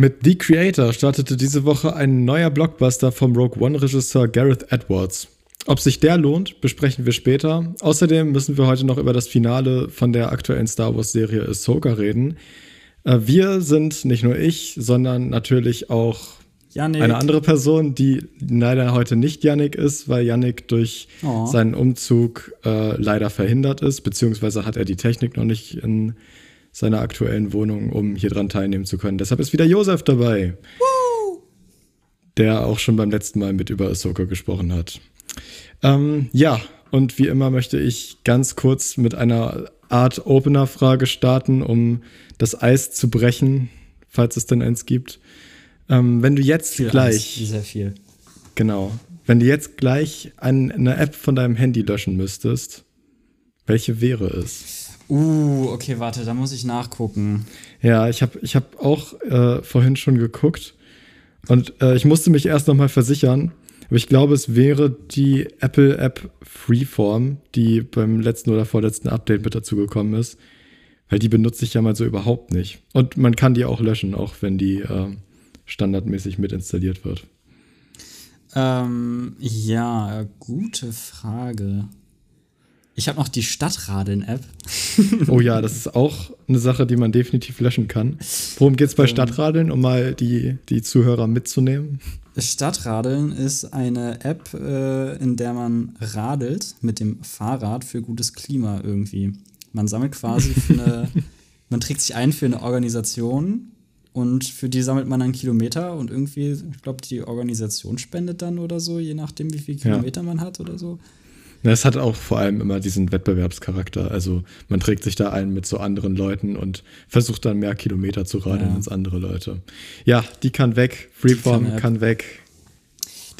Mit The Creator startete diese Woche ein neuer Blockbuster vom Rogue One-Regisseur Gareth Edwards. Ob sich der lohnt, besprechen wir später. Außerdem müssen wir heute noch über das Finale von der aktuellen Star Wars-Serie Ahsoka reden. Äh, wir sind nicht nur ich, sondern natürlich auch Yannick. eine andere Person, die leider heute nicht Yannick ist, weil Yannick durch oh. seinen Umzug äh, leider verhindert ist, beziehungsweise hat er die Technik noch nicht in seiner aktuellen Wohnung, um hier dran teilnehmen zu können. Deshalb ist wieder Josef dabei, Woo! der auch schon beim letzten Mal mit über Ahsoka gesprochen hat. Ähm, ja, und wie immer möchte ich ganz kurz mit einer Art Opener-Frage starten, um das Eis zu brechen, falls es denn eins gibt. Ähm, wenn du jetzt viel gleich. Eis, sehr viel. Genau. Wenn du jetzt gleich eine App von deinem Handy löschen müsstest, welche wäre es? Uh, okay, warte, da muss ich nachgucken. Ja, ich habe ich hab auch äh, vorhin schon geguckt und äh, ich musste mich erst nochmal versichern, aber ich glaube, es wäre die Apple-App Freeform, die beim letzten oder vorletzten Update mit dazu gekommen ist, weil die benutze ich ja mal so überhaupt nicht. Und man kann die auch löschen, auch wenn die äh, standardmäßig mit installiert wird. Ähm, ja, gute Frage. Ich habe noch die Stadtradeln-App. oh ja, das ist auch eine Sache, die man definitiv löschen kann. Worum geht es bei ähm, Stadtradeln, um mal die, die Zuhörer mitzunehmen? Stadtradeln ist eine App, äh, in der man radelt mit dem Fahrrad für gutes Klima irgendwie. Man sammelt quasi für eine, man trägt sich ein für eine Organisation und für die sammelt man dann Kilometer und irgendwie, ich glaube, die Organisation spendet dann oder so, je nachdem, wie viele Kilometer ja. man hat oder so. Es hat auch vor allem immer diesen Wettbewerbscharakter. Also man trägt sich da ein mit so anderen Leuten und versucht dann mehr Kilometer zu radeln ja. als andere Leute. Ja, die kann weg. Freeform kann, kann, weg.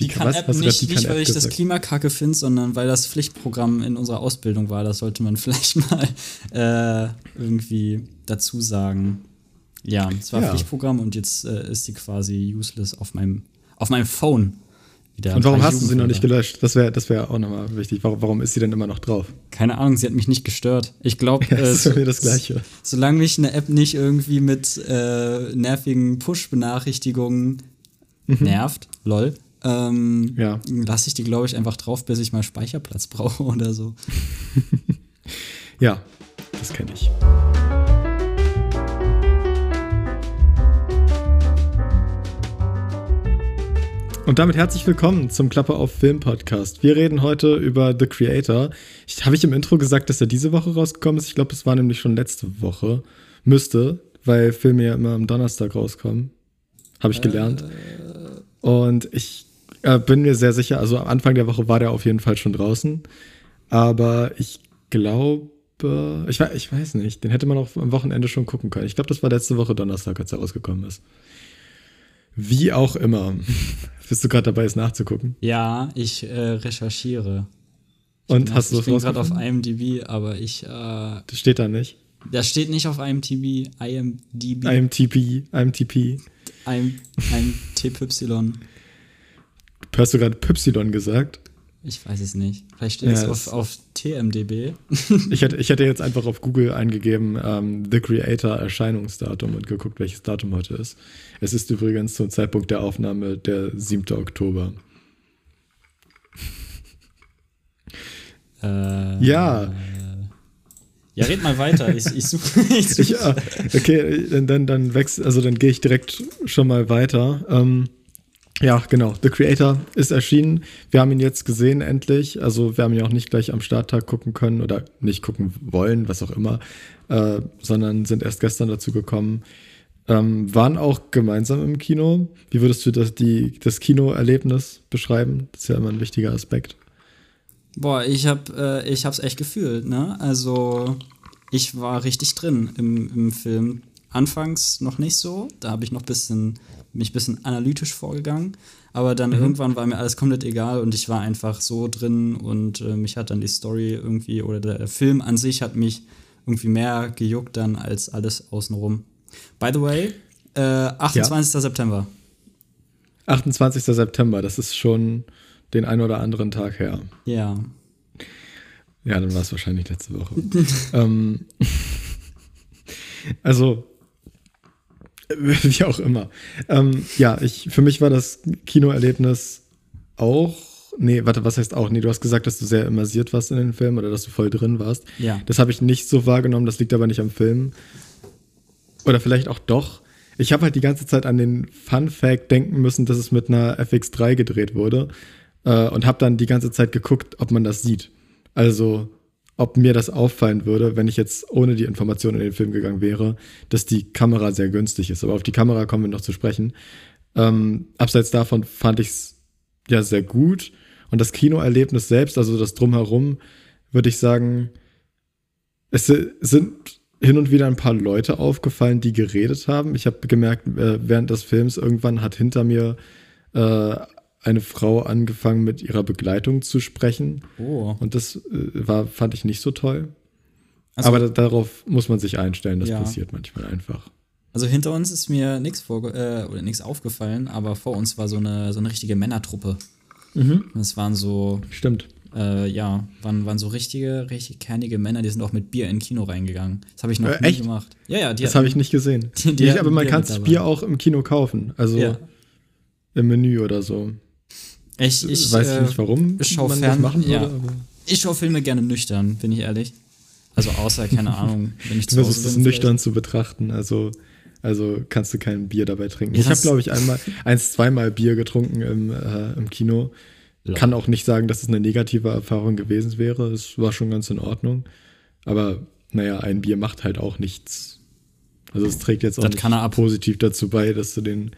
Die, die kann, kann App nicht, die nicht weil ich das Klimakacke finde, sondern weil das Pflichtprogramm in unserer Ausbildung war. Das sollte man vielleicht mal äh, irgendwie dazu sagen. Ja, es war ja. Pflichtprogramm und jetzt äh, ist die quasi useless auf meinem, auf meinem Phone. Und warum hast du sie noch nicht gelöscht? Das wäre das wär auch nochmal wichtig. Warum, warum, ist sie denn immer noch drauf? Keine Ahnung, sie hat mich nicht gestört. Ich glaube, ja, das äh, ist mir das Gleiche. Solange mich eine App nicht irgendwie mit äh, nervigen Push-Benachrichtigungen mhm. nervt, lol, ähm, ja. lasse ich die, glaube ich, einfach drauf, bis ich mal Speicherplatz brauche oder so. ja, das kenne ich. Und damit herzlich willkommen zum Klappe auf Film Podcast. Wir reden heute über The Creator. Habe ich im Intro gesagt, dass er diese Woche rausgekommen ist? Ich glaube, es war nämlich schon letzte Woche. Müsste, weil Filme ja immer am Donnerstag rauskommen. Habe ich gelernt. Äh. Und ich äh, bin mir sehr sicher, also am Anfang der Woche war der auf jeden Fall schon draußen. Aber ich glaube, ich, ich weiß nicht, den hätte man auch am Wochenende schon gucken können. Ich glaube, das war letzte Woche Donnerstag, als er rausgekommen ist. Wie auch immer. Bist du gerade dabei, es nachzugucken? Ja, ich äh, recherchiere. Ich Und hast du es Ich bin gerade auf IMDb, aber ich. Äh, das steht da nicht. Das steht nicht auf IMDb. IMDb. IMTP. IMTP. IMTY. Hast du gerade Pypsilon gesagt? Ich weiß es nicht. Vielleicht steht ja, es auf, auf TMDB. ich, hätte, ich hätte jetzt einfach auf Google eingegeben ähm, The Creator Erscheinungsdatum und geguckt, welches Datum heute ist. Es ist übrigens zum Zeitpunkt der Aufnahme der 7. Oktober. Äh, ja. Ja, red mal weiter. Ich, ich suche. Ich such. ja, okay, dann, dann wechsel, also dann gehe ich direkt schon mal weiter. Ähm, ja, genau. The Creator ist erschienen. Wir haben ihn jetzt gesehen, endlich. Also, wir haben ihn auch nicht gleich am Starttag gucken können oder nicht gucken wollen, was auch immer, äh, sondern sind erst gestern dazu gekommen. Ähm, waren auch gemeinsam im Kino. Wie würdest du das, das Kinoerlebnis beschreiben? Das ist ja immer ein wichtiger Aspekt. Boah, ich hab, äh, ich hab's echt gefühlt, ne? Also, ich war richtig drin im, im Film. Anfangs noch nicht so. Da habe ich noch ein bisschen mich ein bisschen analytisch vorgegangen. Aber dann mhm. irgendwann war mir alles komplett egal und ich war einfach so drin und äh, mich hat dann die Story irgendwie oder der Film an sich hat mich irgendwie mehr gejuckt dann als alles außenrum. By the way, äh, 28. Ja. September. 28. September, das ist schon den einen oder anderen Tag her. Ja. Ja, dann war es wahrscheinlich letzte Woche. ähm, also, Wie auch immer. Ähm, ja, ich, für mich war das Kinoerlebnis auch. Nee, warte, was heißt auch? Nee, du hast gesagt, dass du sehr immersiert warst in den Film oder dass du voll drin warst. Ja. Das habe ich nicht so wahrgenommen, das liegt aber nicht am Film. Oder vielleicht auch doch. Ich habe halt die ganze Zeit an den Fun Fact denken müssen, dass es mit einer FX3 gedreht wurde. Äh, und habe dann die ganze Zeit geguckt, ob man das sieht. Also, ob mir das auffallen würde, wenn ich jetzt ohne die Information in den Film gegangen wäre, dass die Kamera sehr günstig ist. Aber auf die Kamera kommen wir noch zu sprechen. Ähm, abseits davon fand ich es ja sehr gut. Und das Kinoerlebnis selbst, also das Drumherum, würde ich sagen, es sind hin und wieder ein paar Leute aufgefallen, die geredet haben. Ich habe gemerkt, äh, während des Films irgendwann hat hinter mir äh, eine Frau angefangen, mit ihrer Begleitung zu sprechen. Oh. Und das äh, war, fand ich nicht so toll. Also, Aber da, darauf muss man sich einstellen, das Ja. passiert manchmal einfach. also hinter uns ist mir nichts vorge äh, oder nichts aufgefallen, aber vor uns war so eine, so eine richtige Männertruppe. Mhm. Es waren so, Stimmt. äh, ja, waren, waren so richtige, richtig kernige Männer, die sind auch mit Bier in Kino reingegangen. Das habe ich noch Äh, nie echt? gemacht. Ja, ja, die Das habe ich nicht gesehen. Die- die ich, aber man kann das. Bier auch im Kino kaufen. Also Ja. im Menü oder so. Ich, ich, Weiß äh, ich nicht, warum ich schau man fern, das machen würde. ja. aber Ich schaue Filme gerne nüchtern, bin ich ehrlich. Also außer, keine Ahnung, wenn ich Du zu versuchst Hause es bin. nüchtern zu betrachten. Also, also kannst du kein Bier dabei trinken. Ja, ich habe, glaube ich, einmal, eins, zweimal Bier getrunken im, äh, im Kino. Ja. Kann auch nicht sagen, dass es eine negative Erfahrung gewesen wäre. Es war schon ganz in Ordnung. Aber naja, ein Bier macht halt auch nichts. Also es trägt jetzt auch Das nicht kann er ab. positiv dazu bei, dass du den,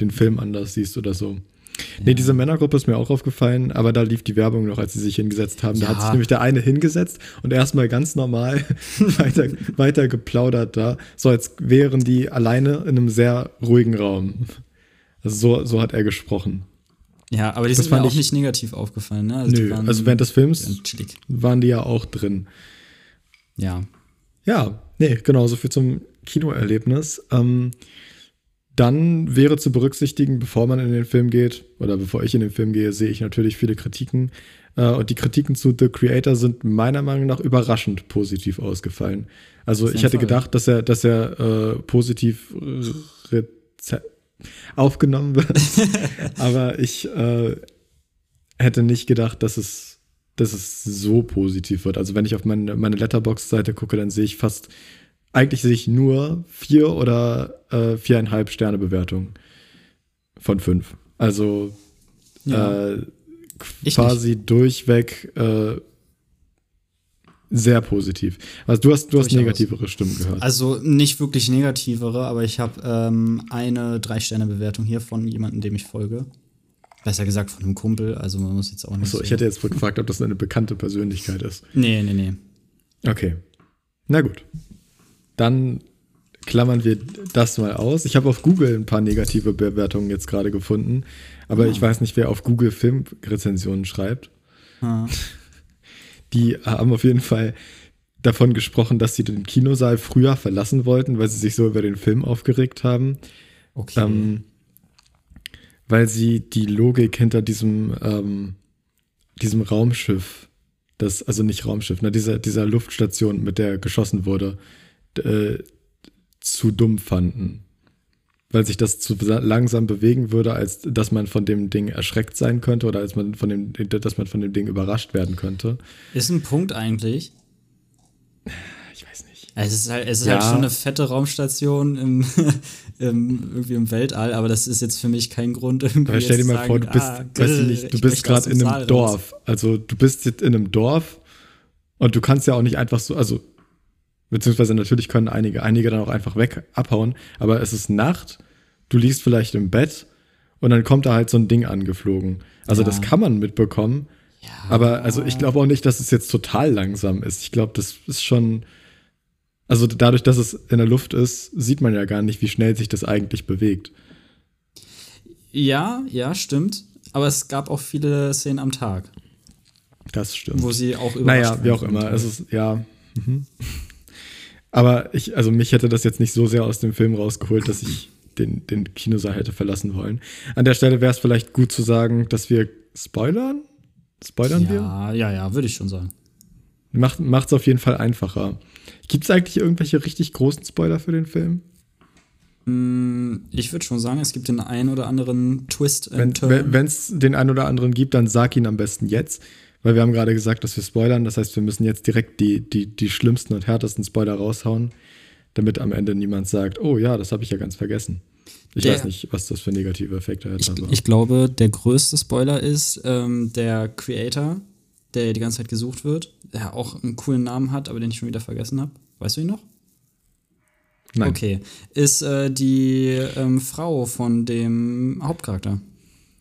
den Film anders siehst oder so. Nee, diese Männergruppe ist mir auch aufgefallen, aber da lief die Werbung noch, als sie sich hingesetzt haben. Da hat Ja. sich nämlich der eine hingesetzt und erstmal ganz normal weiter, weiter geplaudert da. So als wären die alleine in einem sehr ruhigen Raum. Also so, so hat er gesprochen. Ja, aber die Das sind mir fand auch ich- nicht negativ aufgefallen, ne? Also Nö, waren- also während des Films waren die ja auch drin. Ja. Ja, nee, genau, so viel zum Kinoerlebnis. Ähm, dann wäre zu berücksichtigen, bevor man in den Film geht, oder bevor ich in den Film gehe, sehe ich natürlich viele Kritiken. Äh, und die Kritiken zu The Creator sind meiner Meinung nach überraschend positiv ausgefallen. Also ich hätte Fall. gedacht, dass er, dass er äh, positiv aufgenommen wird. Aber ich äh, hätte nicht gedacht, dass es, dass es so positiv wird. Also wenn ich auf meine, meine Letterbox-Seite gucke, dann sehe ich fast, eigentlich sehe ich nur vier oder äh, viereinhalb Sterne Bewertung von fünf. Also Ja. äh, quasi durchweg äh, sehr positiv. Also du hast, du hast negativere Stimmen gehört. Also nicht wirklich negativere, aber ich habe ähm, eine Drei-Sterne-Bewertung hier von jemandem, dem ich folge. Besser gesagt von einem Kumpel, also man muss jetzt auch nicht so, ich hätte jetzt wohl gefragt, ob das eine bekannte Persönlichkeit ist. Nee, nee, nee. Okay. Na gut. Dann klammern wir das mal aus. Ich habe auf Google ein paar negative Bewertungen jetzt gerade gefunden, aber ich weiß nicht, wer auf Google Filmrezensionen schreibt. Ah. Die haben auf jeden Fall davon gesprochen, dass sie den Kinosaal früher verlassen wollten, weil sie sich so über den Film aufgeregt haben. Okay. Ähm, weil sie die Logik hinter diesem, ähm, diesem Raumschiff, das, also nicht Raumschiff, ne, dieser, dieser Luftstation, mit der geschossen wurde, äh, zu dumm fanden. Weil sich das zu langsam bewegen würde, als dass man von dem Ding erschreckt sein könnte oder als man von dem, dass man von dem Ding überrascht werden könnte. ist ein Punkt eigentlich. Ich weiß nicht. Es ist halt, es ist Ja. halt schon eine fette Raumstation im, im, irgendwie im Weltall, aber das ist jetzt für mich kein Grund, irgendwie. Aber stell dir mal zu vor, du sagen, bist, ah, grrr, nicht, du bist gerade in einem. Dorf. Also du bist jetzt in einem Dorf und du kannst ja auch nicht einfach so, also beziehungsweise natürlich können einige, einige dann auch einfach weg abhauen, aber es ist Nacht, du liegst vielleicht im Bett und dann kommt da halt so ein Ding angeflogen. Also Ja. das kann man mitbekommen, Ja. aber also ich glaube auch nicht, dass es jetzt total langsam ist. Ich glaube, das ist schon, also dadurch, dass es in der Luft ist, sieht man ja gar nicht, wie schnell sich das eigentlich bewegt. Ja, ja, stimmt. Aber es gab auch viele Szenen am Tag, Das stimmt. wo sie auch überrascht Naja, wie auch immer. Es ist, ja. Mhm. Aber ich, also mich hätte das jetzt nicht so sehr aus dem Film rausgeholt, dass ich den, den Kinosaal hätte verlassen wollen. An der Stelle wäre es vielleicht gut zu sagen, dass wir spoilern. Spoilern wir? Ja, ja, ja, würde ich schon sagen. Macht es auf jeden Fall einfacher. Gibt es eigentlich irgendwelche richtig großen Spoiler für den Film? Mm, ich würde schon sagen, es gibt den einen oder anderen Twist. Wenn es den einen oder anderen gibt, dann sag ihn am besten jetzt. Weil wir haben gerade gesagt, dass wir spoilern. Das heißt, wir müssen jetzt direkt die, die, die schlimmsten und härtesten Spoiler raushauen, damit am Ende niemand sagt, oh ja, das habe ich ja ganz vergessen. Ich der, weiß nicht, was das für negative Effekte hat. Ich, ich glaube, der größte Spoiler ist ähm, der Creator, der die ganze Zeit gesucht wird, der auch einen coolen Namen hat, aber den ich schon wieder vergessen habe. Weißt du ihn noch? Nein. Okay. Ist äh, die ähm, Frau von dem Hauptcharakter,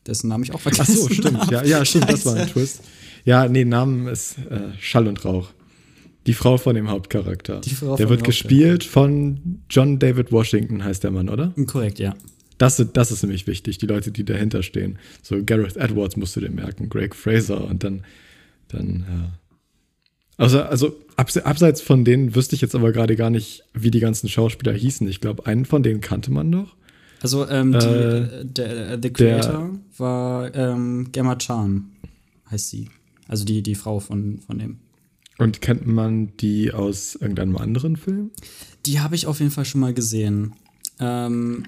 dessen Namen ich auch vergessen habe. Ach so, stimmt. Ja, ja, stimmt, das war ein Twist. Ja, nee, Namen ist äh, Schall und Rauch. Die Frau von dem Hauptcharakter. Die Frau der wird gespielt von John David Washington, heißt der Mann, oder? Korrekt, ja. Das, das ist nämlich wichtig, die Leute, die dahinter stehen. So Gareth Edwards musst du dir merken, Greg Fraser und dann, dann, ja. Also, also abseits von denen wüsste ich jetzt aber gerade gar nicht, wie die ganzen Schauspieler hießen. Ich glaube, einen von denen kannte man noch. Also, ähm, die, äh, der, äh, The Creator der, war ähm, Gemma Chan, heißt sie. Also die, die Frau von, von dem. Und kennt man die aus irgendeinem anderen Film? Die habe ich auf jeden Fall schon mal gesehen. Ähm,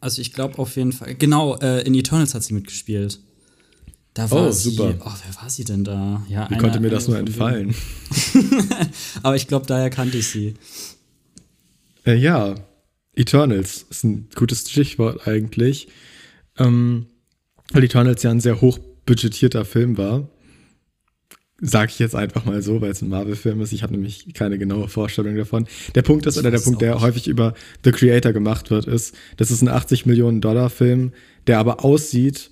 also ich glaube auf jeden Fall. Genau, äh, in Eternals hat sie mitgespielt. Da war oh, super. Sie, oh, wer war sie denn da? Ja, Wie eine, konnte mir das nur entfallen? Aber ich glaube, daher kannte ich sie. Äh, ja, Eternals ist ein gutes Stichwort eigentlich. Ähm, weil Eternals ja ein sehr hochbudgetierter Film war. Sag ich jetzt einfach mal so, weil es ein Marvel-Film ist. Ich habe nämlich keine genaue Vorstellung davon. Der Punkt ist, oder der Punkt, der häufig über The Creator gemacht wird, ist, das ist ein 80 Millionen Dollar Film, der aber aussieht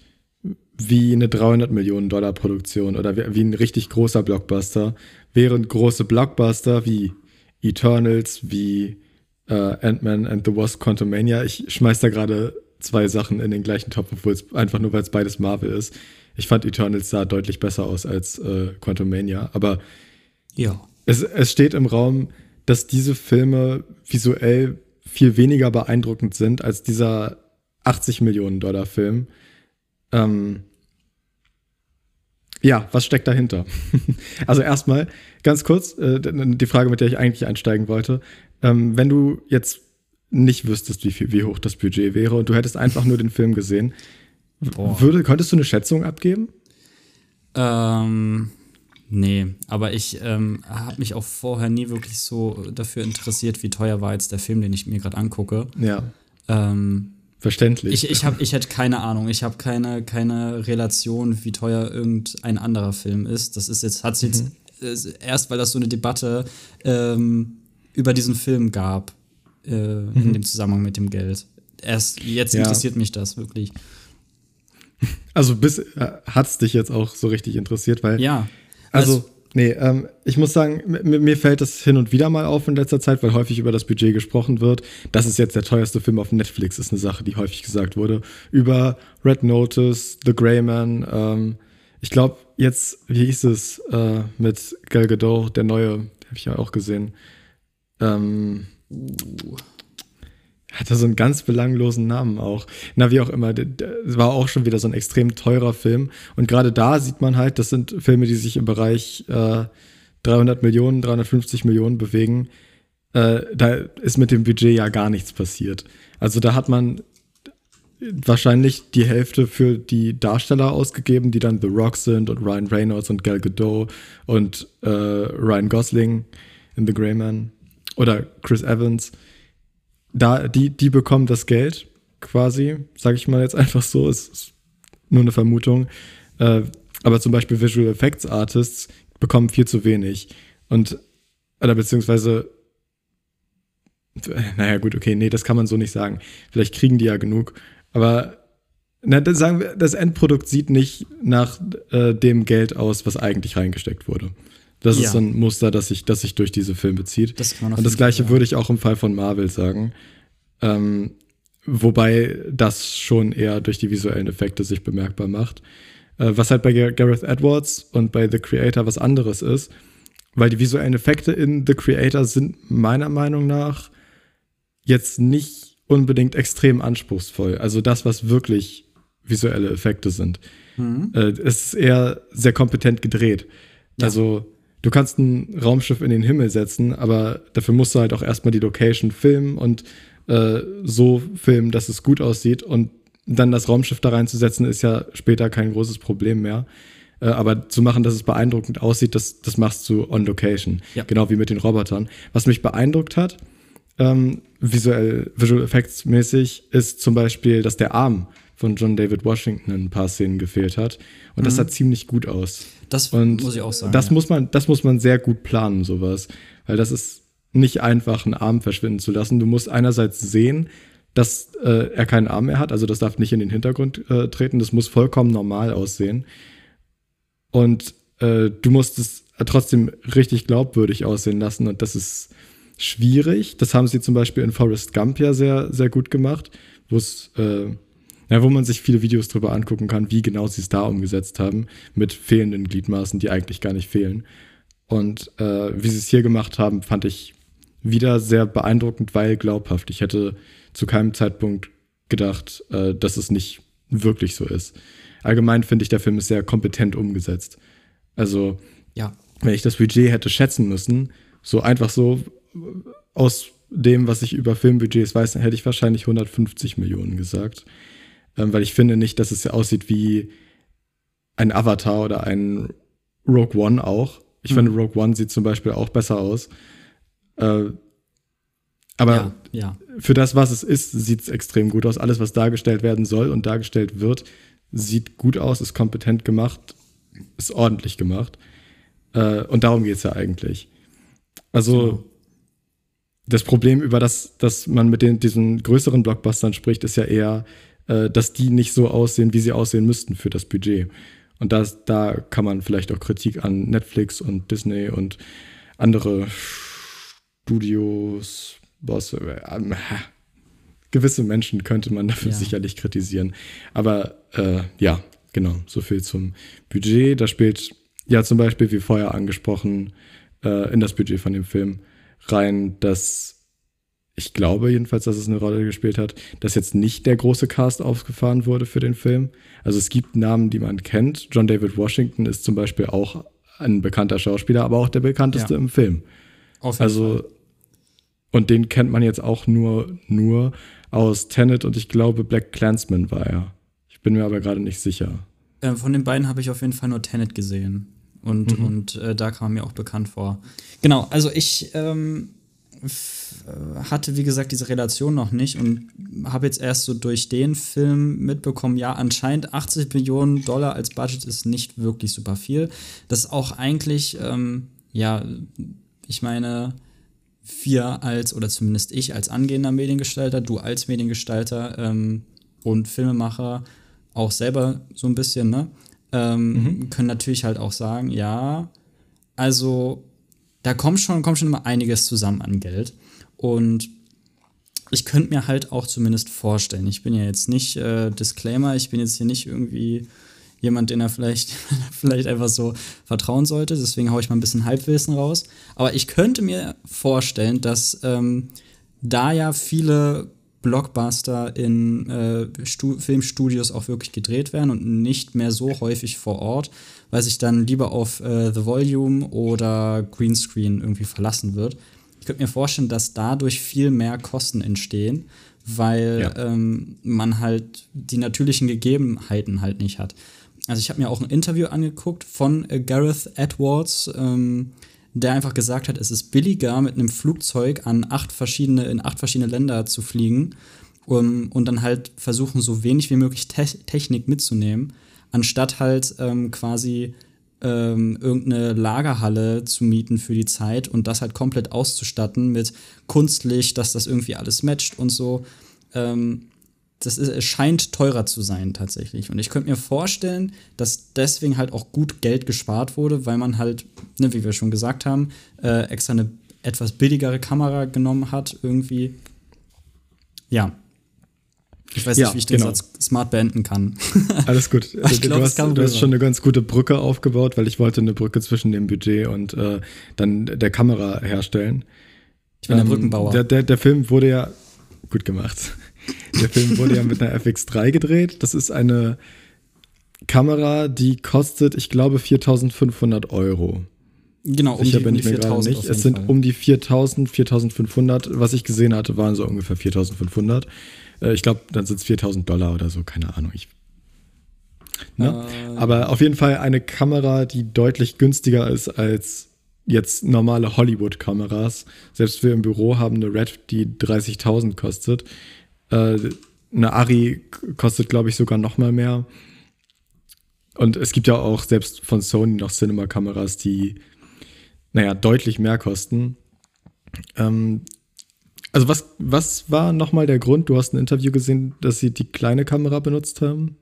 wie eine 300 Millionen Dollar Produktion oder wie, wie ein richtig großer Blockbuster, während große Blockbuster wie Eternals, wie äh, Ant-Man and the Wasp Quantumania, ich schmeiß da gerade zwei Sachen in den gleichen Topf, obwohl es einfach nur, weil es beides Marvel ist, ich fand Eternals sah deutlich besser aus als äh, Quantum Mania, aber ja. es, es steht im Raum, dass diese Filme visuell viel weniger beeindruckend sind als dieser 80 Millionen Dollar Film. Ähm, ja, was steckt dahinter? also erstmal ganz kurz äh, die Frage, mit der ich eigentlich einsteigen wollte. Ähm, wenn du jetzt nicht wüsstest, wie viel, wie hoch das Budget wäre und du hättest einfach nur den Film gesehen, würde, könntest du eine Schätzung abgeben? Ähm, nee, aber ich ähm, habe mich auch vorher nie wirklich so dafür interessiert, wie teuer war jetzt der Film, den ich mir gerade angucke. Ja. Ähm, Verständlich. Ich, ich, hab, ich hätte keine Ahnung. Ich habe keine, keine Relation, wie teuer irgendein anderer Film ist. Das ist jetzt, hat es jetzt mhm. erst, weil das so eine Debatte ähm, über diesen Film gab, äh, mhm. in dem Zusammenhang mit dem Geld. Erst jetzt ja. interessiert mich das wirklich. Also bis äh, hat es dich jetzt auch so richtig interessiert, weil. Ja. Also, also nee, ähm, ich muss sagen, mir fällt das hin und wieder mal auf in letzter Zeit, weil häufig über das Budget gesprochen wird. Das ist jetzt der teuerste Film auf Netflix, ist eine Sache, die häufig gesagt wurde. Über Red Notice, The Grey Man, ähm, ich glaube, jetzt, wie hieß es, äh, mit Gal Gadot, der neue, habe ich ja auch gesehen. Ähm, uh hatte so einen ganz belanglosen Namen auch. Na, wie auch immer. Es war auch schon wieder so ein extrem teurer Film. Und gerade da sieht man halt, das sind Filme, die sich im Bereich äh, 300 Millionen, 350 Millionen bewegen. Äh, da ist mit dem Budget ja gar nichts passiert. Also da hat man wahrscheinlich die Hälfte für die Darsteller ausgegeben, die dann The Rock sind und Ryan Reynolds und Gal Gadot und äh, Ryan Gosling in The Grey Man oder Chris Evans da, die, die bekommen das Geld quasi, sage ich mal jetzt einfach so, ist nur eine Vermutung. Äh, aber zum Beispiel Visual Effects Artists bekommen viel zu wenig. Und, oder beziehungsweise, naja, gut, okay, nee, das kann man so nicht sagen. Vielleicht kriegen die ja genug. Aber na, das, sagen wir, das Endprodukt sieht nicht nach äh, dem Geld aus, was eigentlich reingesteckt wurde. Das ja. ist so ein Muster, das sich, das sich durch diese Filme zieht. Das Und das gleiche Fall, würde ich auch im Fall von Marvel sagen. Ähm, wobei das schon eher durch die visuellen Effekte sich bemerkbar macht. Äh, was halt bei Gareth Edwards und bei The Creator was anderes ist, weil die visuellen Effekte in The Creator sind meiner Meinung nach jetzt nicht unbedingt extrem anspruchsvoll. Also das, was wirklich visuelle Effekte sind. Mhm. Äh, es ist eher sehr kompetent gedreht. Ja. Also du kannst ein Raumschiff in den Himmel setzen, aber dafür musst du halt auch erstmal die Location filmen und äh, so filmen, dass es gut aussieht und dann das Raumschiff da reinzusetzen, ist ja später kein großes Problem mehr. Äh, aber zu machen, dass es beeindruckend aussieht, das, das machst du on location. Ja. Genau wie mit den Robotern. Was mich beeindruckt hat, ähm, visuell, Visual Effects mäßig, ist zum Beispiel, dass der Arm von John David Washington in ein paar Szenen gefehlt hat. Und mhm. das sah ziemlich gut aus. Das und muss ich auch sagen. Das, ja. muss man, das muss man sehr gut planen, sowas. Weil das ist nicht einfach, einen Arm verschwinden zu lassen. Du musst einerseits sehen, dass äh, er keinen Arm mehr hat, also das darf nicht in den Hintergrund äh, treten, das muss vollkommen normal aussehen. Und äh, du musst es trotzdem richtig glaubwürdig aussehen lassen und das ist schwierig. Das haben sie zum Beispiel in Forrest Gump ja sehr, sehr gut gemacht, wo es, äh, ja, wo man sich viele Videos darüber angucken kann, wie genau sie es da umgesetzt haben, mit fehlenden Gliedmaßen, die eigentlich gar nicht fehlen. Und äh, wie sie es hier gemacht haben, fand ich wieder sehr beeindruckend, weil glaubhaft. Ich hätte zu keinem Zeitpunkt gedacht, äh, dass es nicht wirklich so ist. Allgemein finde ich, der Film ist sehr kompetent umgesetzt. Also, ja. wenn ich das Budget hätte schätzen müssen, so einfach so aus dem, was ich über Filmbudgets weiß, hätte ich wahrscheinlich 150 Millionen gesagt. Ähm, weil ich finde nicht, dass es aussieht wie ein Avatar oder ein Rogue One auch. Ich mhm. finde, Rogue One sieht zum Beispiel auch besser aus. Äh, aber ja, ja. für das, was es ist, sieht es extrem gut aus. Alles, was dargestellt werden soll und dargestellt wird, sieht gut aus, ist kompetent gemacht, ist ordentlich gemacht. Äh, und darum geht es ja eigentlich. Also, genau. das Problem, über das, dass man mit den, diesen größeren Blockbustern spricht, ist ja eher, äh, dass die nicht so aussehen, wie sie aussehen müssten für das Budget. Und das, da kann man vielleicht auch Kritik an Netflix und Disney und andere Studios, Boss, äh, gewisse Menschen könnte man dafür ja. sicherlich kritisieren. Aber äh, ja, genau, so viel zum Budget. Da spielt ja zum Beispiel, wie vorher angesprochen, äh, in das Budget von dem Film rein, dass ich glaube jedenfalls, dass es eine Rolle gespielt hat, dass jetzt nicht der große Cast aufgefahren wurde für den Film. Also es gibt Namen, die man kennt. John David Washington ist zum Beispiel auch ein bekannter Schauspieler, aber auch der bekannteste ja. im Film. also Fall. und den kennt man jetzt auch nur nur aus Tenet und ich glaube Black Clansman war er. Ich bin mir aber gerade nicht sicher. Äh, von den beiden habe ich auf jeden Fall nur Tenet gesehen. Und, mhm. und äh, da kam mir auch bekannt vor. Genau, also ich ähm, äh, hatte, wie gesagt, diese Relation noch nicht und habe jetzt erst so durch den Film mitbekommen, ja, anscheinend 80 Millionen Dollar als Budget ist nicht wirklich super viel. Das ist auch eigentlich, ähm, ja, ich meine, wir als, oder zumindest ich als angehender Mediengestalter, du als Mediengestalter ähm, und Filmemacher auch selber so ein bisschen, ne? Ähm, mhm. können natürlich halt auch sagen, ja, also da kommt schon, kommt schon immer einiges zusammen an Geld. Und ich könnte mir halt auch zumindest vorstellen, ich bin ja jetzt nicht äh, Disclaimer, ich bin jetzt hier nicht irgendwie jemand, den er vielleicht, vielleicht einfach so vertrauen sollte. Deswegen haue ich mal ein bisschen Halbwissen raus. Aber ich könnte mir vorstellen, dass ähm, da ja viele Blockbuster in äh, Filmstudios auch wirklich gedreht werden und nicht mehr so häufig vor Ort, weil sich dann lieber auf äh, The Volume oder Greenscreen irgendwie verlassen wird. Ich könnte mir vorstellen, dass dadurch viel mehr Kosten entstehen, weil ja. ähm, man halt die natürlichen Gegebenheiten halt nicht hat. Also ich habe mir auch ein Interview angeguckt von äh, Gareth Edwards, ähm, der einfach gesagt hat, es ist billiger, mit einem Flugzeug an acht verschiedene, in acht verschiedene Länder zu fliegen um, und dann halt versuchen, so wenig wie möglich Te Technik mitzunehmen, anstatt halt ähm, quasi ähm, irgendeine Lagerhalle zu mieten für die Zeit und das halt komplett auszustatten mit Kunstlicht, dass das irgendwie alles matcht und so. Ähm, das ist, es scheint teurer zu sein tatsächlich. Und ich könnte mir vorstellen, dass deswegen halt auch gut Geld gespart wurde, weil man halt, ne, wie wir schon gesagt haben, äh, extra eine etwas billigere Kamera genommen hat, irgendwie. Ja. Ich weiß ja, nicht, wie ich den genau. Satz smart beenden kann. Alles gut. Also, glaub, du, hast, du hast, schon eine ganz gute Brücke aufgebaut, weil ich wollte eine Brücke zwischen dem Budget und äh, dann der Kamera herstellen. Ich bin ähm, der Brückenbauer. Der, der, der Film wurde ja gut gemacht. Der Film wurde ja mit einer FX3 gedreht. Das ist eine Kamera, die kostet, ich glaube, 4500 Euro. Genau, um Sicher die, bin um ich mir gerade nicht. Es sind Fall. um die 4000, 4500. Was ich gesehen hatte, waren so ungefähr 4500. Äh, ich glaube, dann sind es 4000 Dollar oder so, keine Ahnung. Ich, ne? äh, Aber auf jeden Fall eine Kamera, die deutlich günstiger ist als jetzt normale Hollywood-Kameras. Selbst wir im Büro haben eine Red, die 30.000 kostet. Äh, eine Ari kostet, glaube ich, sogar noch mal mehr. Und es gibt ja auch selbst von Sony noch Cinema-Kameras, die, naja, deutlich mehr kosten. Ähm, also was, was war nochmal der Grund? Du hast ein Interview gesehen, dass sie die kleine Kamera benutzt haben?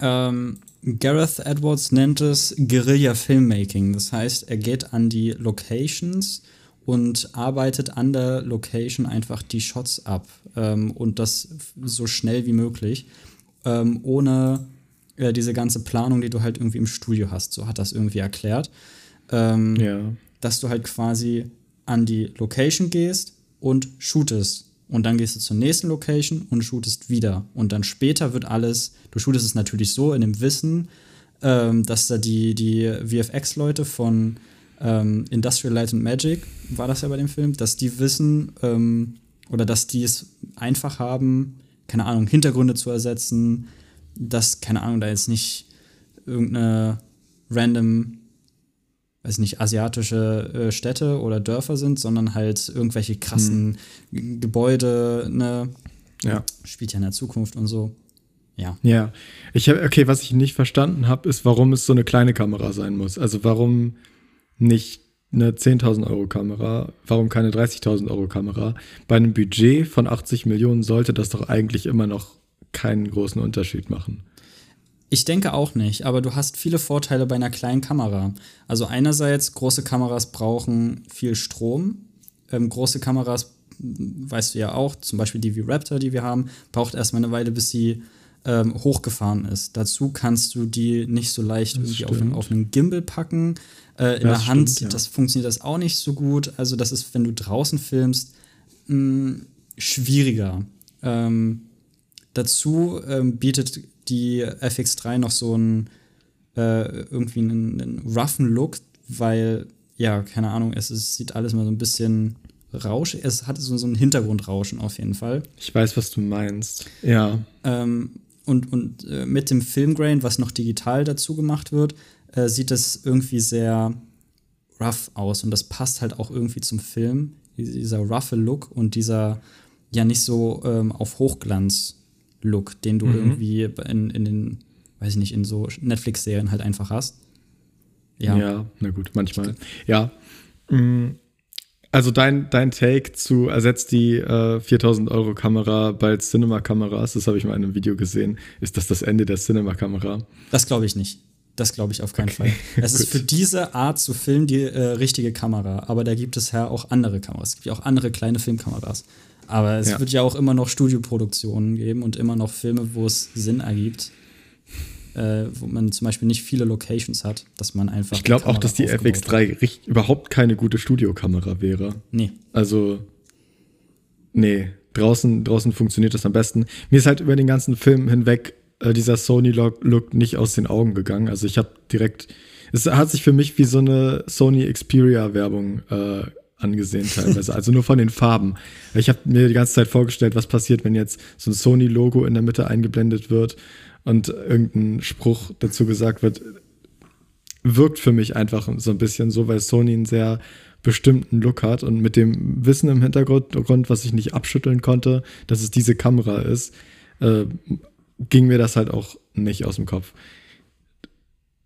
Ähm, Gareth Edwards nennt es Guerilla Filmmaking. Das heißt, er geht an die Locations und arbeitet an der Location einfach die Shots ab ähm, und das so schnell wie möglich, ähm, ohne äh, diese ganze Planung, die du halt irgendwie im Studio hast. So hat das irgendwie erklärt. Ähm, ja. Dass du halt quasi an die Location gehst und shootest. Und dann gehst du zur nächsten Location und shootest wieder. Und dann später wird alles, du shootest es natürlich so in dem Wissen, ähm, dass da die, die VFX-Leute von ähm, Industrial Light and Magic, war das ja bei dem Film, dass die wissen ähm, oder dass die es einfach haben, keine Ahnung, Hintergründe zu ersetzen, dass, keine Ahnung, da jetzt nicht irgendeine random weiß nicht, asiatische äh, Städte oder Dörfer sind, sondern halt irgendwelche krassen hm. Gebäude, ne? Ja. Spielt ja in der Zukunft und so. Ja. Ja. Ich habe, okay, was ich nicht verstanden habe, ist, warum es so eine kleine Kamera sein muss. Also warum nicht eine 10.000 Euro Kamera, warum keine 30.000 Euro Kamera? Bei einem Budget von 80 Millionen sollte das doch eigentlich immer noch keinen großen Unterschied machen. Ich denke auch nicht, aber du hast viele Vorteile bei einer kleinen Kamera. Also einerseits, große Kameras brauchen viel Strom. Ähm, große Kameras, weißt du ja auch, zum Beispiel die wie Raptor, die wir haben, braucht erstmal eine Weile, bis sie ähm, hochgefahren ist. Dazu kannst du die nicht so leicht das irgendwie auf einen, auf einen, Gimbal packen. Äh, in das der Hand, stimmt, ja. das funktioniert das auch nicht so gut. Also das ist, wenn du draußen filmst, mh, mm, schwieriger. Ähm, dazu ähm, bietet die FX3 noch so einen äh, irgendwie einen, einen roughen Look, weil, ja, keine Ahnung, es, es sieht alles mal so ein bisschen Rausch, es hat so, so ein Hintergrundrauschen auf jeden Fall. Ich weiß, was du meinst. Ja. Ähm, und und äh, mit dem Filmgrain, was noch digital dazu gemacht wird, äh, sieht das irgendwie sehr rough aus. Und das passt halt auch irgendwie zum Film. Dieser roughe Look und dieser ja nicht so ähm, auf Hochglanz Look, den du mhm. irgendwie in, in den, weiß ich nicht, in so Netflix-Serien halt einfach hast. Ja. Ja, na gut, manchmal. Ja. Mm, also dein, dein Take zu ersetzt die äh, 4000 Euro Kamera bald Cinema-Kameras, das habe ich mal in einem Video gesehen. Ist das das Ende der Cinema-Kamera? Das glaube ich nicht. Das glaube ich auf keinen okay. Fall. Es ist für diese Art zu filmen die äh, richtige Kamera. Aber da gibt es ja auch andere Kameras. Es gibt ja auch andere kleine Filmkameras. Aber es ja. wird ja auch immer noch Studioproduktionen geben und immer noch Filme, wo es Sinn ergibt. Äh, wo man zum Beispiel nicht viele Locations hat, dass man einfach. Ich glaube auch, dass die FX3 überhaupt keine gute Studiokamera wäre. Nee. Also, nee, draußen, draußen funktioniert das am besten. Mir ist halt über den ganzen Film hinweg äh, dieser Sony-Look nicht aus den Augen gegangen. Also, ich habe direkt. Es hat sich für mich wie so eine Sony Xperia-Werbung äh, angesehen teilweise. also nur von den Farben. Ich habe mir die ganze Zeit vorgestellt, was passiert, wenn jetzt so ein Sony-Logo in der Mitte eingeblendet wird und irgendein Spruch dazu gesagt wird. Wirkt für mich einfach so ein bisschen so, weil Sony einen sehr bestimmten Look hat und mit dem Wissen im Hintergrund, was ich nicht abschütteln konnte, dass es diese Kamera ist, äh, ging mir das halt auch nicht aus dem Kopf.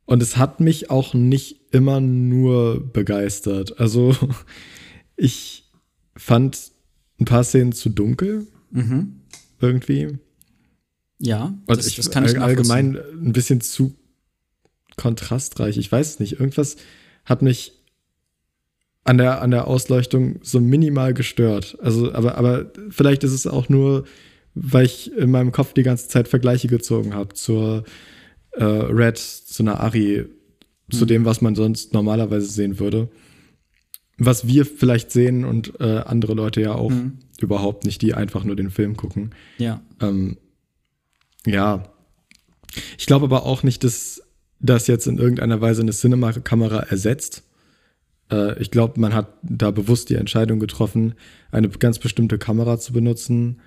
Und es hat mich auch nicht immer nur begeistert. Also ich fand ein paar Szenen zu dunkel. Mhm. Irgendwie. Ja, das, ich, das kann ich allgemein ein bisschen zu kontrastreich. Ich weiß es nicht. Irgendwas hat mich an der, an der Ausleuchtung so minimal gestört. Also, aber, aber vielleicht ist es auch nur, weil ich in meinem Kopf die ganze Zeit Vergleiche gezogen habe zur äh, Red, zu einer Ari, mhm. zu dem, was man sonst normalerweise sehen würde was wir vielleicht sehen und äh, andere Leute ja auch mhm. überhaupt nicht, die einfach nur den Film gucken. Ja. Ähm, ja. Ich glaube aber auch nicht, dass das jetzt in irgendeiner Weise eine Cinema-Kamera ersetzt. Äh, ich glaube, man hat da bewusst die Entscheidung getroffen, eine ganz bestimmte Kamera zu benutzen,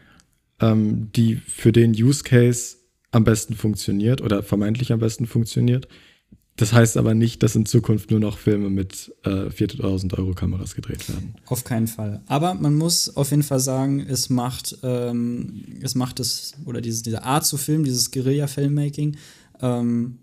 ähm, die für den Use Case am besten funktioniert oder vermeintlich am besten funktioniert. Das heißt aber nicht, dass in Zukunft nur noch Filme mit äh, 4000 Euro Kameras gedreht werden. Auf keinen Fall. Aber man muss auf jeden Fall sagen, es macht, ähm, es macht es, oder diese, diese Art zu filmen, dieses Guerilla-Filmmaking, ähm,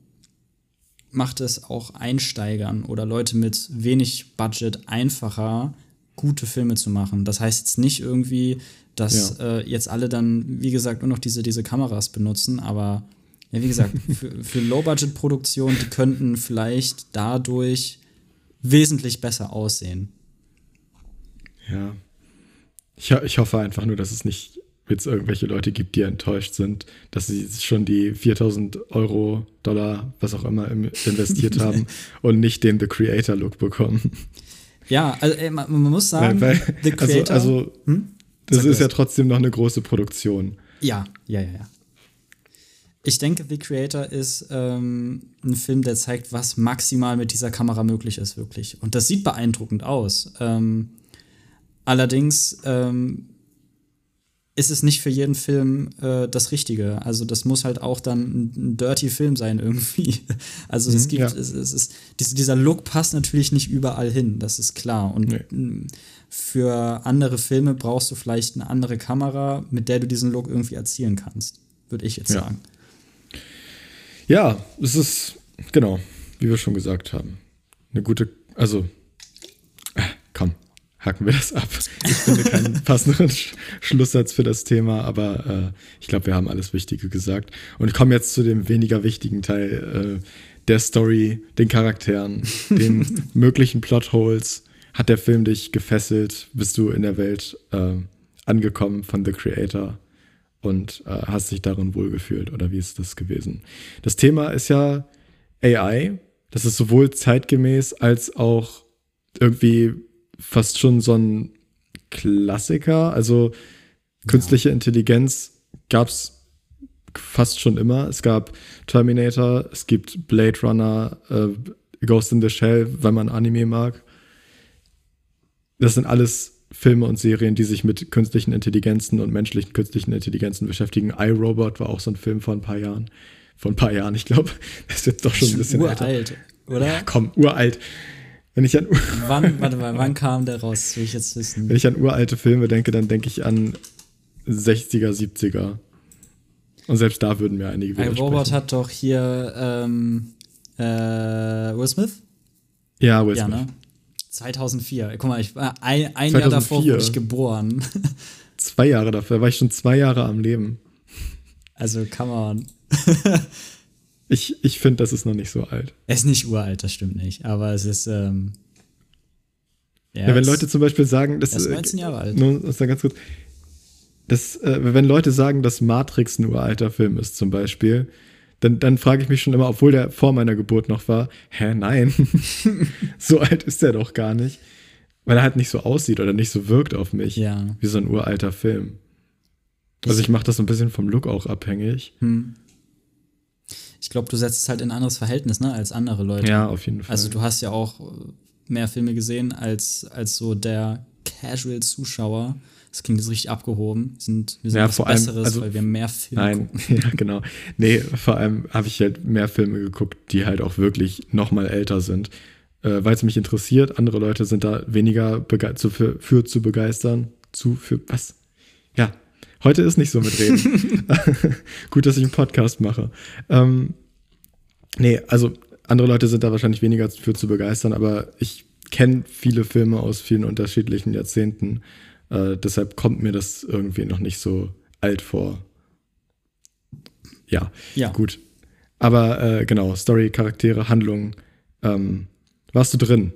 macht es auch Einsteigern oder Leute mit wenig Budget einfacher, gute Filme zu machen. Das heißt jetzt nicht irgendwie, dass ja. äh, jetzt alle dann, wie gesagt, nur noch diese, diese Kameras benutzen, aber ja, wie gesagt, für, für Low-Budget-Produktionen, die könnten vielleicht dadurch wesentlich besser aussehen. Ja. Ich, ich hoffe einfach nur, dass es nicht jetzt irgendwelche Leute gibt, die enttäuscht sind, dass sie schon die 4000 Euro, Dollar, was auch immer investiert haben und nicht den The Creator Look bekommen. Ja, also ey, man, man, muss sagen, weil, weil, The also, Creator. Also, also hm? das ist ja trotzdem noch eine große Produktion. Ja, ja, ja, ja. Ich denke, The Creator ist ähm, ein Film, der zeigt, was maximal mit dieser Kamera möglich ist, wirklich. Und das sieht beeindruckend aus. Ähm, allerdings ähm, ist es nicht für jeden Film äh, das Richtige. Also das muss halt auch dann ein, ein dirty Film sein irgendwie. Also mhm, es gibt, ja. es, es ist, dieser Look passt natürlich nicht überall hin, das ist klar. Und nee. für andere Filme brauchst du vielleicht eine andere Kamera, mit der du diesen Look irgendwie erzielen kannst, würde ich jetzt ja. sagen. Ja, es ist, genau, wie wir schon gesagt haben, eine gute, also, äh, komm, haken wir das ab. Ich finde keinen passenden Sch Schlusssatz für das Thema, aber äh, ich glaube, wir haben alles Wichtige gesagt. Und ich komme jetzt zu dem weniger wichtigen Teil äh, der Story, den Charakteren, den möglichen Plotholes. Hat der Film dich gefesselt? Bist du in der Welt äh, angekommen von The Creator? Und äh, hast dich darin wohlgefühlt oder wie ist das gewesen? Das Thema ist ja AI. Das ist sowohl zeitgemäß als auch irgendwie fast schon so ein Klassiker. Also künstliche ja. Intelligenz gab es fast schon immer. Es gab Terminator, es gibt Blade Runner, äh, Ghost in the Shell, wenn man Anime mag. Das sind alles Filme und Serien, die sich mit künstlichen Intelligenzen und menschlichen künstlichen Intelligenzen beschäftigen. iRobot war auch so ein Film vor ein paar Jahren. Vor ein paar Jahren, ich glaube, das ist jetzt doch schon ein bisschen uralt, älter. oder? Ja, komm, uralt. Wenn ich an wann, warte mal, wann kam der raus? Will ich jetzt wissen. Wenn ich an uralte Filme denke, dann denke ich an 60er, 70er. Und selbst da würden mir einige widersprechen. iRobot hat doch hier ähm, äh, Will Smith? Ja, Will Smith. Ja, ne? 2004. Guck mal, ich war ein, ein Jahr davor wurde ich geboren. Zwei Jahre dafür, war ich schon zwei Jahre am Leben. Also, come on. ich ich finde, das ist noch nicht so alt. Es ist nicht uralt, das stimmt nicht. Aber es ist. Ähm, ja, ja, wenn Leute zum Beispiel sagen, das ist 19 Jahre alt. Nur, das ganz kurz. Das, äh, wenn Leute sagen, dass Matrix ein uralter Film ist, zum Beispiel, dann, dann frage ich mich schon immer, obwohl der vor meiner Geburt noch war, hä, nein, so alt ist der doch gar nicht. Weil er halt nicht so aussieht oder nicht so wirkt auf mich, ja. wie so ein uralter Film. Also ich mache das so ein bisschen vom Look auch abhängig. Hm. Ich glaube, du setzt es halt in ein anderes Verhältnis, ne, als andere Leute. Ja, auf jeden Fall. Also du hast ja auch mehr Filme gesehen als, als so der Casual-Zuschauer. Das klingt jetzt richtig abgehoben. Sind, wir sind ja, was vor Besseres, allem, also, weil wir mehr Filme nein, gucken. ja, genau. Nee, vor allem habe ich halt mehr Filme geguckt, die halt auch wirklich noch mal älter sind. Äh, weil es mich interessiert. Andere Leute sind da weniger zu, für, für zu begeistern. Zu, für, was? Ja, heute ist nicht so mit Reden. Gut, dass ich einen Podcast mache. Ähm, nee, also andere Leute sind da wahrscheinlich weniger für zu begeistern, aber ich kenne viele Filme aus vielen unterschiedlichen Jahrzehnten äh, deshalb kommt mir das irgendwie noch nicht so alt vor. Ja, ja. gut. Aber äh, genau, Story, Charaktere, Handlung. Ähm, warst du drin?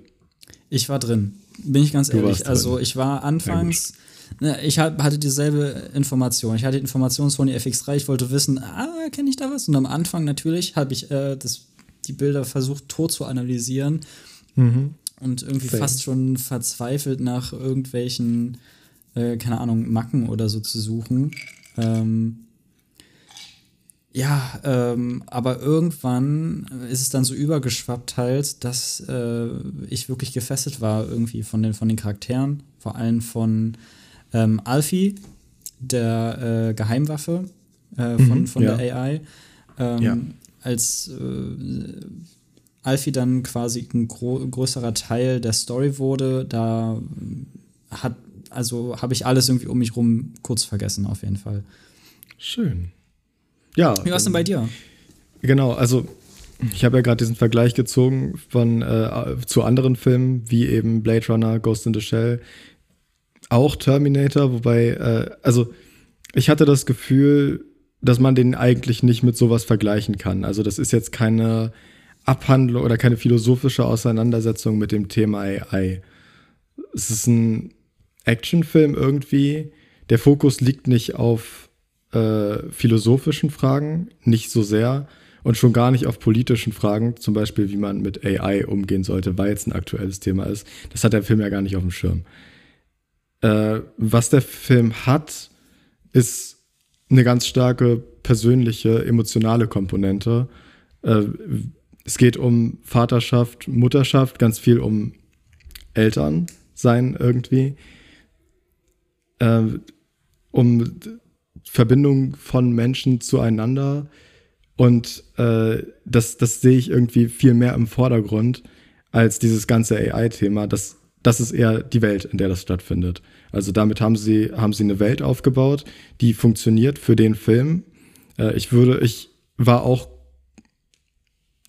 Ich war drin, bin ich ganz ehrlich. Also ich war anfangs, ne, ich hatte dieselbe Information. Ich hatte die Information Sony FX3, ich wollte wissen, ah, kenne ich da was? Und am Anfang natürlich habe ich äh, das, die Bilder versucht tot zu analysieren mhm. und irgendwie Same. fast schon verzweifelt nach irgendwelchen äh, keine Ahnung, Macken oder so zu suchen. Ähm, ja, ähm, aber irgendwann ist es dann so übergeschwappt halt, dass äh, ich wirklich gefesselt war irgendwie von den, von den Charakteren, vor allem von ähm, Alfie, der äh, Geheimwaffe äh, von, mhm, von ja. der AI. Ähm, ja. Als äh, Alfie dann quasi ein größerer Teil der Story wurde, da hat, also habe ich alles irgendwie um mich rum kurz vergessen, auf jeden Fall. Schön. Ja. Wie war es denn bei dir? Genau, also ich habe ja gerade diesen Vergleich gezogen von äh, zu anderen Filmen, wie eben Blade Runner, Ghost in the Shell, auch Terminator, wobei, äh, also ich hatte das Gefühl, dass man den eigentlich nicht mit sowas vergleichen kann. Also das ist jetzt keine Abhandlung oder keine philosophische Auseinandersetzung mit dem Thema AI. Es ist ein Actionfilm irgendwie. Der Fokus liegt nicht auf äh, philosophischen Fragen, nicht so sehr. Und schon gar nicht auf politischen Fragen, zum Beispiel, wie man mit AI umgehen sollte, weil jetzt ein aktuelles Thema ist. Das hat der Film ja gar nicht auf dem Schirm. Äh, was der Film hat, ist eine ganz starke persönliche, emotionale Komponente. Äh, es geht um Vaterschaft, Mutterschaft, ganz viel um Eltern sein irgendwie. Äh, um Verbindung von Menschen zueinander. Und äh, das, das sehe ich irgendwie viel mehr im Vordergrund als dieses ganze AI-Thema. Das, das ist eher die Welt, in der das stattfindet. Also damit haben sie, haben sie eine Welt aufgebaut, die funktioniert für den Film. Äh, ich würde, ich war auch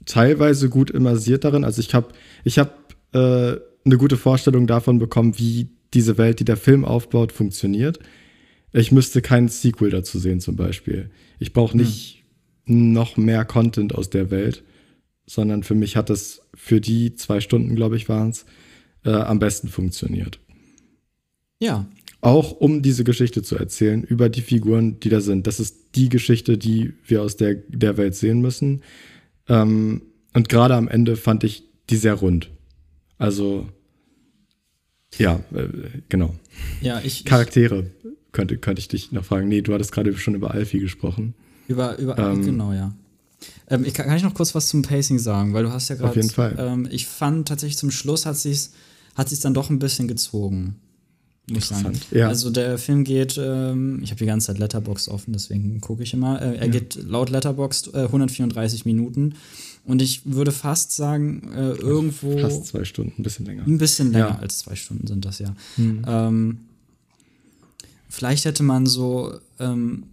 teilweise gut immersiert darin. Also ich habe ich hab, äh, eine gute Vorstellung davon bekommen, wie diese Welt, die der Film aufbaut, funktioniert. Ich müsste keinen Sequel dazu sehen, zum Beispiel. Ich brauche nicht hm. noch mehr Content aus der Welt, sondern für mich hat das für die zwei Stunden, glaube ich, waren es, äh, am besten funktioniert. Ja. Auch um diese Geschichte zu erzählen, über die Figuren, die da sind. Das ist die Geschichte, die wir aus der, der Welt sehen müssen. Ähm, und gerade am Ende fand ich die sehr rund. Also, ja, äh, genau. Ja, ich. Charaktere könnte, könnte ich dich noch fragen. Nee, du hattest gerade schon über Alfie gesprochen. Über, über ähm, genau, ja. Ähm, ich, kann, ich noch kurz was zum Pacing sagen, weil du hast ja gerade. Auf jeden Fall. Ähm, ich fand tatsächlich zum Schluss hat sich's, hat sich's dann doch ein bisschen gezogen. Muss ich sagen. Ja. Also der Film geht, ähm, ich habe die ganze Zeit Letterbox offen, deswegen gucke ich immer. Äh, er ja. geht laut Letterbox äh, 134 Minuten. Und ich würde fast sagen, äh, irgendwo. Fast zwei Stunden, ein bisschen länger. Ein bisschen länger ja. als zwei Stunden sind das ja. Hm. Ähm, Vielleicht hätte man so ähm,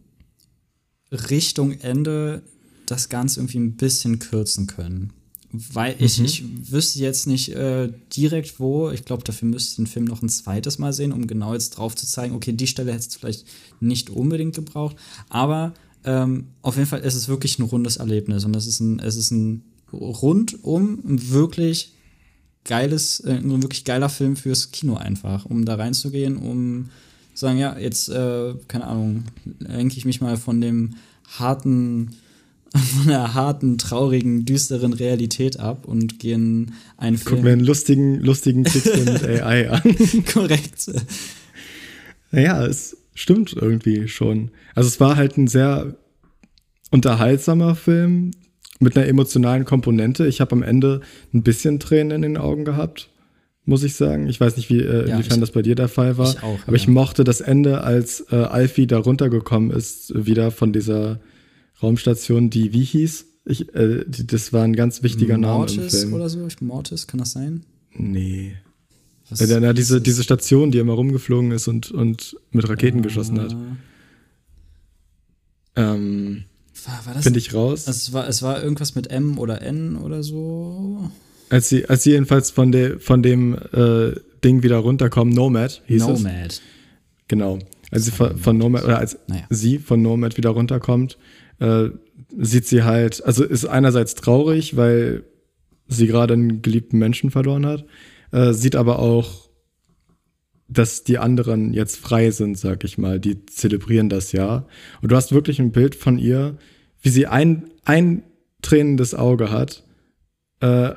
Richtung Ende das Ganze irgendwie ein bisschen kürzen können. Weil ich, mhm. ich wüsste jetzt nicht äh, direkt wo. Ich glaube, dafür müsste ich den Film noch ein zweites Mal sehen, um genau jetzt drauf zu zeigen, okay, die Stelle hätte es vielleicht nicht unbedingt gebraucht. Aber ähm, auf jeden Fall ist es wirklich ein rundes Erlebnis. Und es ist ein, es ist ein rundum wirklich geiles, äh, ein wirklich geiler Film fürs Kino einfach, um da reinzugehen, um sagen, ja, jetzt, äh, keine Ahnung, lenke ich mich mal von dem harten, von der harten, traurigen, düsteren Realität ab und gehe in einen Film. Guck mir einen lustigen, lustigen Pixel mit AI an. Korrekt. Naja, es stimmt irgendwie schon. Also es war halt ein sehr unterhaltsamer Film mit einer emotionalen Komponente. Ich habe am Ende ein bisschen Tränen in den Augen gehabt muss ich sagen. Ich weiß nicht, wie, äh, ja, inwiefern ich, das bei dir der Fall war. Ich auch, aber ja. ich mochte das Ende, als äh, Alfie da runtergekommen ist, wieder von dieser Raumstation, die wie hieß. Ich, äh, das war ein ganz wichtiger Mortis Name Film. oder so? Mortis, kann das sein? Nee. Was äh, na, diese, diese Station, die immer rumgeflogen ist und, und mit Raketen geschossen hat. Ähm, Finde ich raus. Es war, es war irgendwas mit M oder N oder so. Als sie, als sie jedenfalls von, de, von dem äh, Ding wieder runterkommen, Nomad hieß Nomad. es. Nomad. Genau. Als sie von, von Nomad, oder als naja. sie von Nomad wieder runterkommt, äh, sieht sie halt, also ist einerseits traurig, weil sie gerade einen geliebten Menschen verloren hat, äh, sieht aber auch, dass die anderen jetzt frei sind, sag ich mal, die zelebrieren das Jahr. Und du hast wirklich ein Bild von ihr, wie sie ein, ein tränendes Auge hat, äh,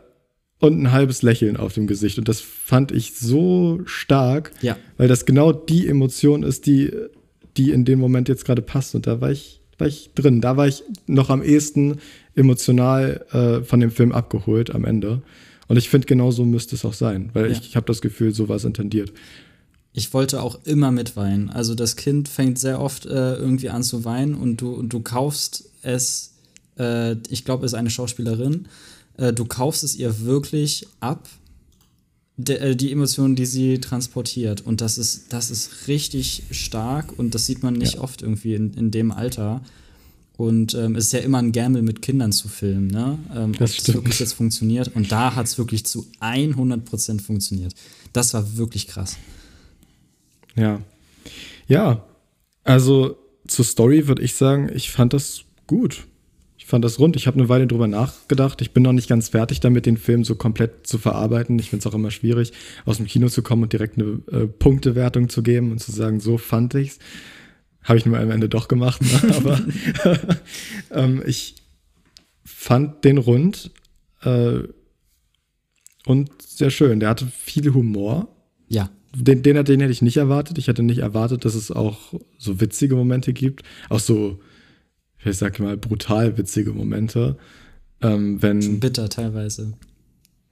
und ein halbes Lächeln auf dem Gesicht. Und das fand ich so stark, ja. weil das genau die Emotion ist, die, die in dem Moment jetzt gerade passt. Und da war ich, war ich drin. Da war ich noch am ehesten emotional äh, von dem Film abgeholt am Ende. Und ich finde, genau so müsste es auch sein, weil ja. ich, ich habe das Gefühl, so war es intendiert. Ich wollte auch immer mitweinen. Also das Kind fängt sehr oft äh, irgendwie an zu weinen und du, und du kaufst es, äh, ich glaube, es ist eine Schauspielerin, äh, du kaufst es ihr wirklich ab, de, äh, die Emotionen, die sie transportiert. Und das ist, das ist richtig stark und das sieht man nicht ja. oft irgendwie in, in dem Alter. Und ähm, es ist ja immer ein Gamble mit Kindern zu filmen, ne? Ähm, das ob es wirklich jetzt funktioniert. Und da hat es wirklich zu 100% funktioniert. Das war wirklich krass. Ja. Ja. Also zur Story würde ich sagen, ich fand das gut fand das rund. Ich habe eine Weile drüber nachgedacht. Ich bin noch nicht ganz fertig damit, den Film so komplett zu verarbeiten. Ich finde es auch immer schwierig, aus dem Kino zu kommen und direkt eine äh, Punktewertung zu geben und zu sagen, so fand ich's. Habe ich nur am Ende doch gemacht, ne? aber ähm, ich fand den rund äh, und sehr schön. Der hatte viel Humor. Ja. Den, den, den hätte ich nicht erwartet. Ich hätte nicht erwartet, dass es auch so witzige Momente gibt. Auch so ich sag mal, brutal witzige Momente. Ähm, wenn, bitter teilweise.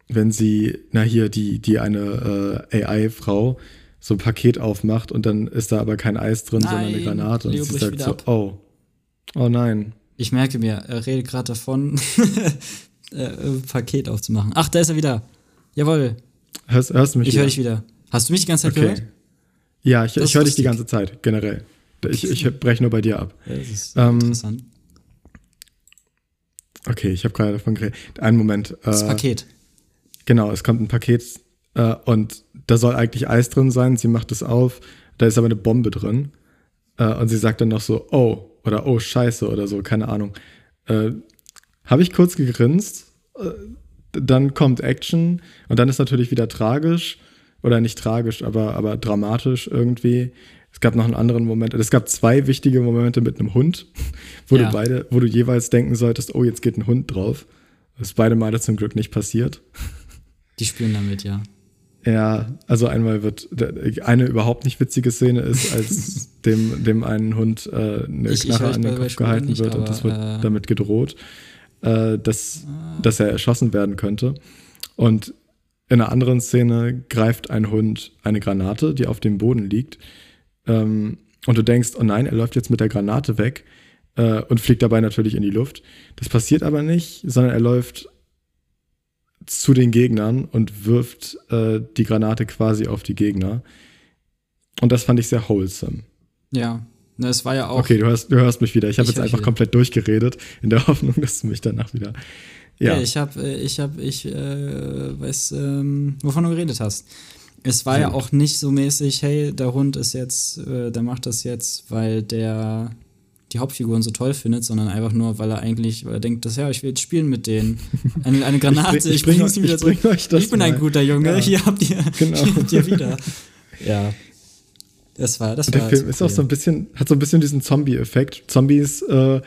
Wenn sie, na hier, die, die eine äh, AI-Frau so ein Paket aufmacht und dann ist da aber kein Eis drin, nein, sondern eine Granate. Und Leo sie sagt so, ab. oh, oh nein. Ich merke mir, er redet gerade davon, äh, Paket aufzumachen. Ach, da ist er wieder. Jawohl. Hörst, hörst du mich Ich höre dich wieder. Hast du mich die ganze Zeit okay. gehört? Ja, ich, ich höre dich die ganze Zeit, generell. Ich, ich breche nur bei dir ab. Ja, das ist ähm, interessant. Okay, ich habe gerade davon geredet. Einen Moment. Äh, das Paket. Genau, es kommt ein Paket äh, und da soll eigentlich Eis drin sein. Sie macht es auf, da ist aber eine Bombe drin. Äh, und sie sagt dann noch so, oh, oder oh, scheiße, oder so, keine Ahnung. Äh, habe ich kurz gegrinst, äh, dann kommt Action und dann ist natürlich wieder tragisch. Oder nicht tragisch, aber, aber dramatisch irgendwie. Es gab noch einen anderen Moment. Es gab zwei wichtige Momente mit einem Hund, wo ja. du beide, wo du jeweils denken solltest, oh, jetzt geht ein Hund drauf. Das ist beide Male zum Glück nicht passiert. Die spielen damit, ja. Ja, also einmal wird eine überhaupt nicht witzige Szene ist, als dem, dem einen Hund äh, eine ich, Knarre ich an den Kopf gehalten nicht, wird aber, und das wird äh, damit gedroht, äh, dass, äh, dass er erschossen werden könnte. Und in einer anderen Szene greift ein Hund eine Granate, die auf dem Boden liegt, ähm, und du denkst, oh nein, er läuft jetzt mit der Granate weg äh, und fliegt dabei natürlich in die Luft. Das passiert aber nicht, sondern er läuft zu den Gegnern und wirft äh, die Granate quasi auf die Gegner. Und das fand ich sehr wholesome. Ja, ne, es war ja auch. Okay, du hörst, du hörst mich wieder. Ich habe jetzt einfach wieder. komplett durchgeredet, in der Hoffnung, dass du mich danach wieder. Ja, ja ich habe, äh, ich habe, ich äh, weiß, ähm, wovon du geredet hast. Es war ja auch nicht so mäßig, hey, der Hund ist jetzt, äh, der macht das jetzt, weil der die Hauptfiguren so toll findet, sondern einfach nur, weil er eigentlich, weil er denkt, dass ja, ich will jetzt spielen mit denen. Eine, eine Granate, ich, bring, ich, bring, ich sie wieder zurück. Ich, ich bin mal. ein guter Junge, ja. hier habt ihr, genau. hier habt ihr wieder. Ja. Das war, das der war Film cool. ist auch so ein bisschen, hat so ein bisschen diesen Zombie-Effekt. Zombies äh,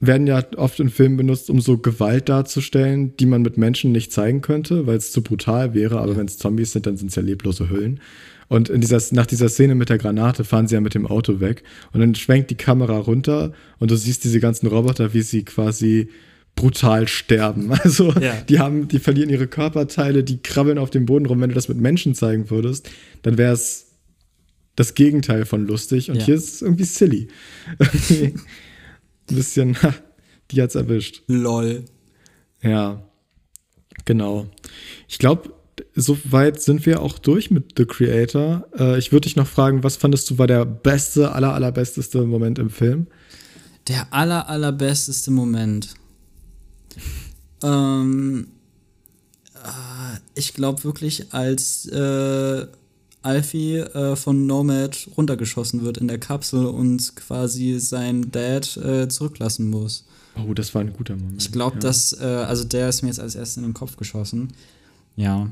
werden ja oft in Filmen benutzt, um so Gewalt darzustellen, die man mit Menschen nicht zeigen könnte, weil es zu brutal wäre. Aber wenn es Zombies sind, dann sind es ja leblose Hüllen. Und in dieser, nach dieser Szene mit der Granate fahren sie ja mit dem Auto weg. Und dann schwenkt die Kamera runter und du siehst diese ganzen Roboter, wie sie quasi brutal sterben. Also ja. die haben, die verlieren ihre Körperteile, die krabbeln auf dem Boden rum. Wenn du das mit Menschen zeigen würdest, dann wäre es das Gegenteil von lustig. Und ja. hier ist es irgendwie silly. ein bisschen, die hat's erwischt. Lol. Ja, genau. Ich glaube, soweit sind wir auch durch mit The Creator. Äh, ich würde dich noch fragen, was fandest du war der beste, aller, allerbesteste Moment im Film? Der aller, allerbesteste Moment. ähm, äh, ich glaube wirklich, als äh, Alfie äh, von Nomad runtergeschossen wird in der Kapsel und quasi sein Dad äh, zurücklassen muss. Oh, das war ein guter Moment. Ich glaube, ja. dass, äh, also der ist mir jetzt als erstes in den Kopf geschossen. Ja.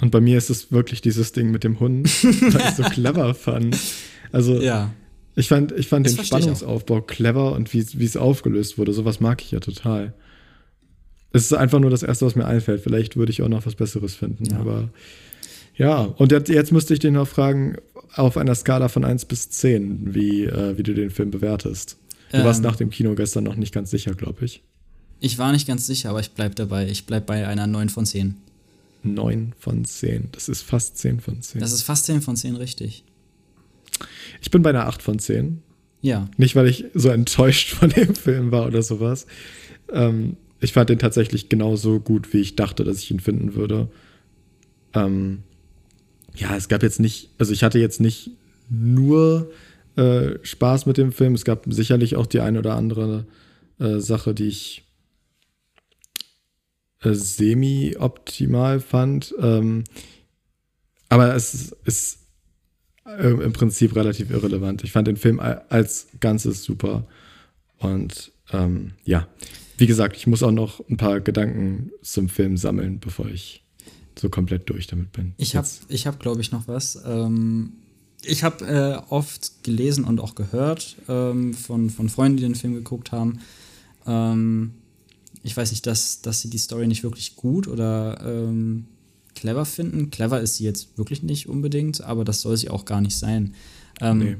Und bei mir ist es wirklich dieses Ding mit dem Hund, weil ich so clever fand. Also, ja. ich fand, ich fand den Spannungsaufbau clever und wie es aufgelöst wurde. Sowas mag ich ja total. Es ist einfach nur das Erste, was mir einfällt. Vielleicht würde ich auch noch was Besseres finden, ja. aber ja, und jetzt, jetzt müsste ich dich noch fragen, auf einer Skala von 1 bis 10, wie, äh, wie du den Film bewertest. Du ähm, warst nach dem Kino gestern noch nicht ganz sicher, glaube ich. Ich war nicht ganz sicher, aber ich bleibe dabei. Ich bleibe bei einer 9 von 10. 9 von 10. Das ist fast 10 von 10. Das ist fast 10 von 10, richtig. Ich bin bei einer 8 von 10. Ja. Nicht, weil ich so enttäuscht von dem Film war oder sowas. Ähm, ich fand den tatsächlich genauso gut, wie ich dachte, dass ich ihn finden würde. Ähm, ja, es gab jetzt nicht, also ich hatte jetzt nicht nur äh, Spaß mit dem Film. Es gab sicherlich auch die eine oder andere äh, Sache, die ich äh, semi-optimal fand. Ähm, aber es ist äh, im Prinzip relativ irrelevant. Ich fand den Film als Ganzes super. Und ähm, ja, wie gesagt, ich muss auch noch ein paar Gedanken zum Film sammeln, bevor ich so komplett durch damit bin. Ich habe, ich hab, glaube ich, noch was. Ähm, ich habe äh, oft gelesen und auch gehört ähm, von, von Freunden, die den Film geguckt haben. Ähm, ich weiß nicht, dass, dass sie die Story nicht wirklich gut oder ähm, clever finden. Clever ist sie jetzt wirklich nicht unbedingt, aber das soll sie auch gar nicht sein. Ähm, nee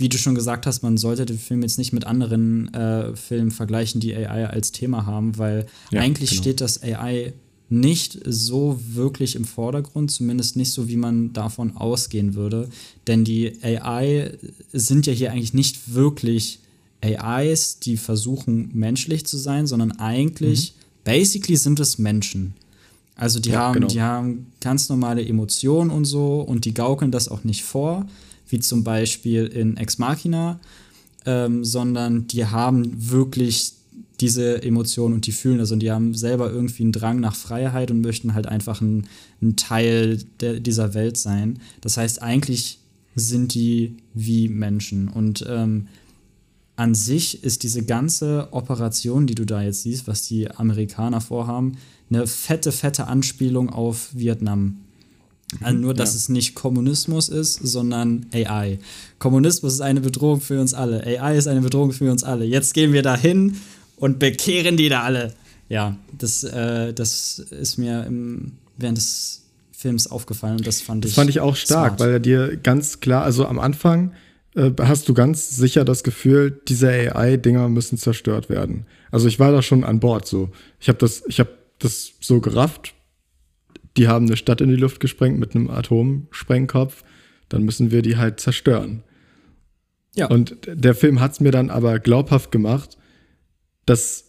wie du schon gesagt hast, man sollte den Film jetzt nicht mit anderen äh, Filmen vergleichen, die AI als Thema haben, weil ja, eigentlich genau. steht das AI nicht so wirklich im Vordergrund, zumindest nicht so, wie man davon ausgehen würde. Denn die AI sind ja hier eigentlich nicht wirklich AIs, die versuchen, menschlich zu sein, sondern eigentlich, mhm. basically sind es Menschen. Also die, ja, haben, genau. die haben ganz normale Emotionen und so und die gaukeln das auch nicht vor wie zum Beispiel in Ex Machina, ähm, sondern die haben wirklich diese Emotionen und die fühlen das und die haben selber irgendwie einen Drang nach Freiheit und möchten halt einfach ein, ein Teil der, dieser Welt sein. Das heißt, eigentlich sind die wie Menschen und ähm, an sich ist diese ganze Operation, die du da jetzt siehst, was die Amerikaner vorhaben, eine fette, fette Anspielung auf Vietnam. Also nur, dass ja. es nicht Kommunismus ist, sondern AI. Kommunismus ist eine Bedrohung für uns alle. AI ist eine Bedrohung für uns alle. Jetzt gehen wir dahin und bekehren die da alle. Ja, das, äh, das ist mir im, während des Films aufgefallen und das fand das ich. Das fand ich auch stark, smart. weil er dir ganz klar, also am Anfang äh, hast du ganz sicher das Gefühl, diese AI-Dinger müssen zerstört werden. Also ich war da schon an Bord so. Ich habe das, ich habe das so gerafft, die haben eine Stadt in die Luft gesprengt mit einem Atomsprengkopf, dann müssen wir die halt zerstören. Ja. Und der Film hat es mir dann aber glaubhaft gemacht, dass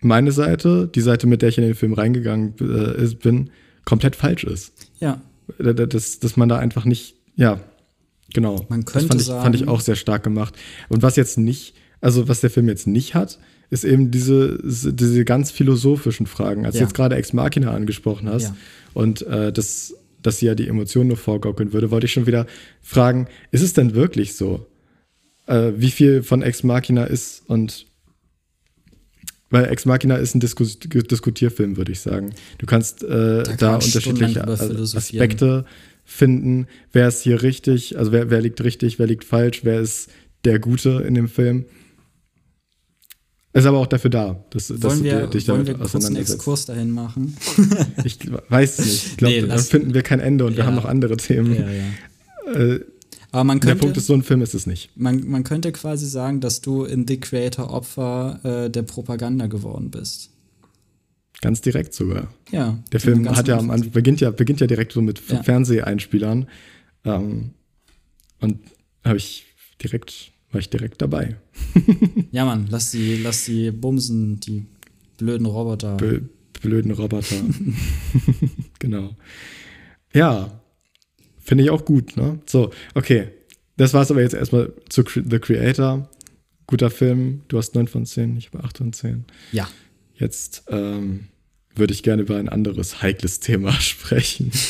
meine Seite, die Seite, mit der ich in den Film reingegangen äh, bin, komplett falsch ist. Ja. Dass, dass man da einfach nicht, ja, genau. Man könnte das fand ich, sagen, fand ich auch sehr stark gemacht. Und was jetzt nicht, also was der Film jetzt nicht hat, ist eben diese, diese ganz philosophischen Fragen. Als ja. du jetzt gerade Ex Machina angesprochen hast ja. und äh, das, dass sie ja die Emotionen nur vorgaukeln würde, wollte ich schon wieder fragen, ist es denn wirklich so? Äh, wie viel von Ex Machina ist und weil Ex Machina ist ein Disku Diskutierfilm, würde ich sagen. Du kannst äh, da, da unterschiedliche Aspekte finden. Wer ist hier richtig? Also wer, wer liegt richtig, wer liegt falsch? Wer ist der Gute in dem Film? Ist aber auch dafür da, dass, wollen dass wir, du dich damit wollen wir kurz einen Exkurs dahin machen? ich weiß nicht. Ich glaube, nee, da finden wir kein Ende und ja. wir haben noch andere Themen. Ja, ja. Äh, aber man könnte, der Punkt ist, so ein Film ist es nicht. Man, man könnte quasi sagen, dass du in The Creator Opfer äh, der Propaganda geworden bist. Ganz direkt sogar. Ja. Der Film hat ja am beginnt ja, beginnt ja direkt so mit ja. Fernseheinspielern. Ähm, und habe ich direkt war ich direkt dabei. ja, Mann, lass die, lass die bumsen, die blöden Roboter. Bö blöden Roboter. genau. Ja, finde ich auch gut, ne? So, okay. Das war es aber jetzt erstmal zu The Creator. Guter Film. Du hast 9 von 10, ich habe 8 von 10. Ja. Jetzt ähm, würde ich gerne über ein anderes heikles Thema sprechen.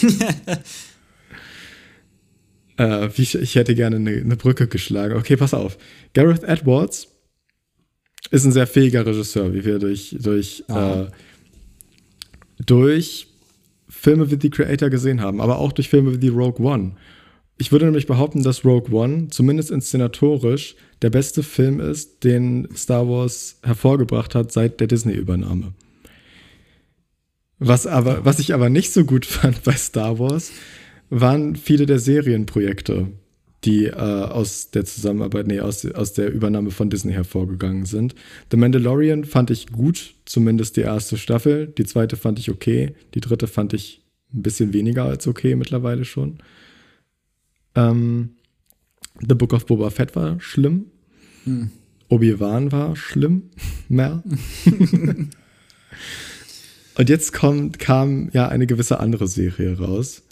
Äh, ich, ich, hätte gerne eine, eine, Brücke geschlagen. Okay, pass auf. Gareth Edwards ist ein sehr fähiger Regisseur, wie wir durch, durch, äh, durch Filme wie The Creator gesehen haben, aber auch durch Filme wie Rogue One. Ich würde nämlich behaupten, dass Rogue One, zumindest inszenatorisch, der beste Film ist, den Star Wars hervorgebracht hat seit der Disney-Übernahme. Was, aber, was ich aber nicht so gut fand bei Star Wars, waren viele der Serienprojekte. Die äh, aus der Zusammenarbeit, nee, aus, aus der Übernahme von Disney hervorgegangen sind. The Mandalorian fand ich gut, zumindest die erste Staffel. Die zweite fand ich okay. Die dritte fand ich ein bisschen weniger als okay mittlerweile schon. Ähm, The Book of Boba Fett war schlimm. Hm. Obi-Wan war schlimm. Mehr. Und jetzt kommt, kam ja eine gewisse andere Serie raus,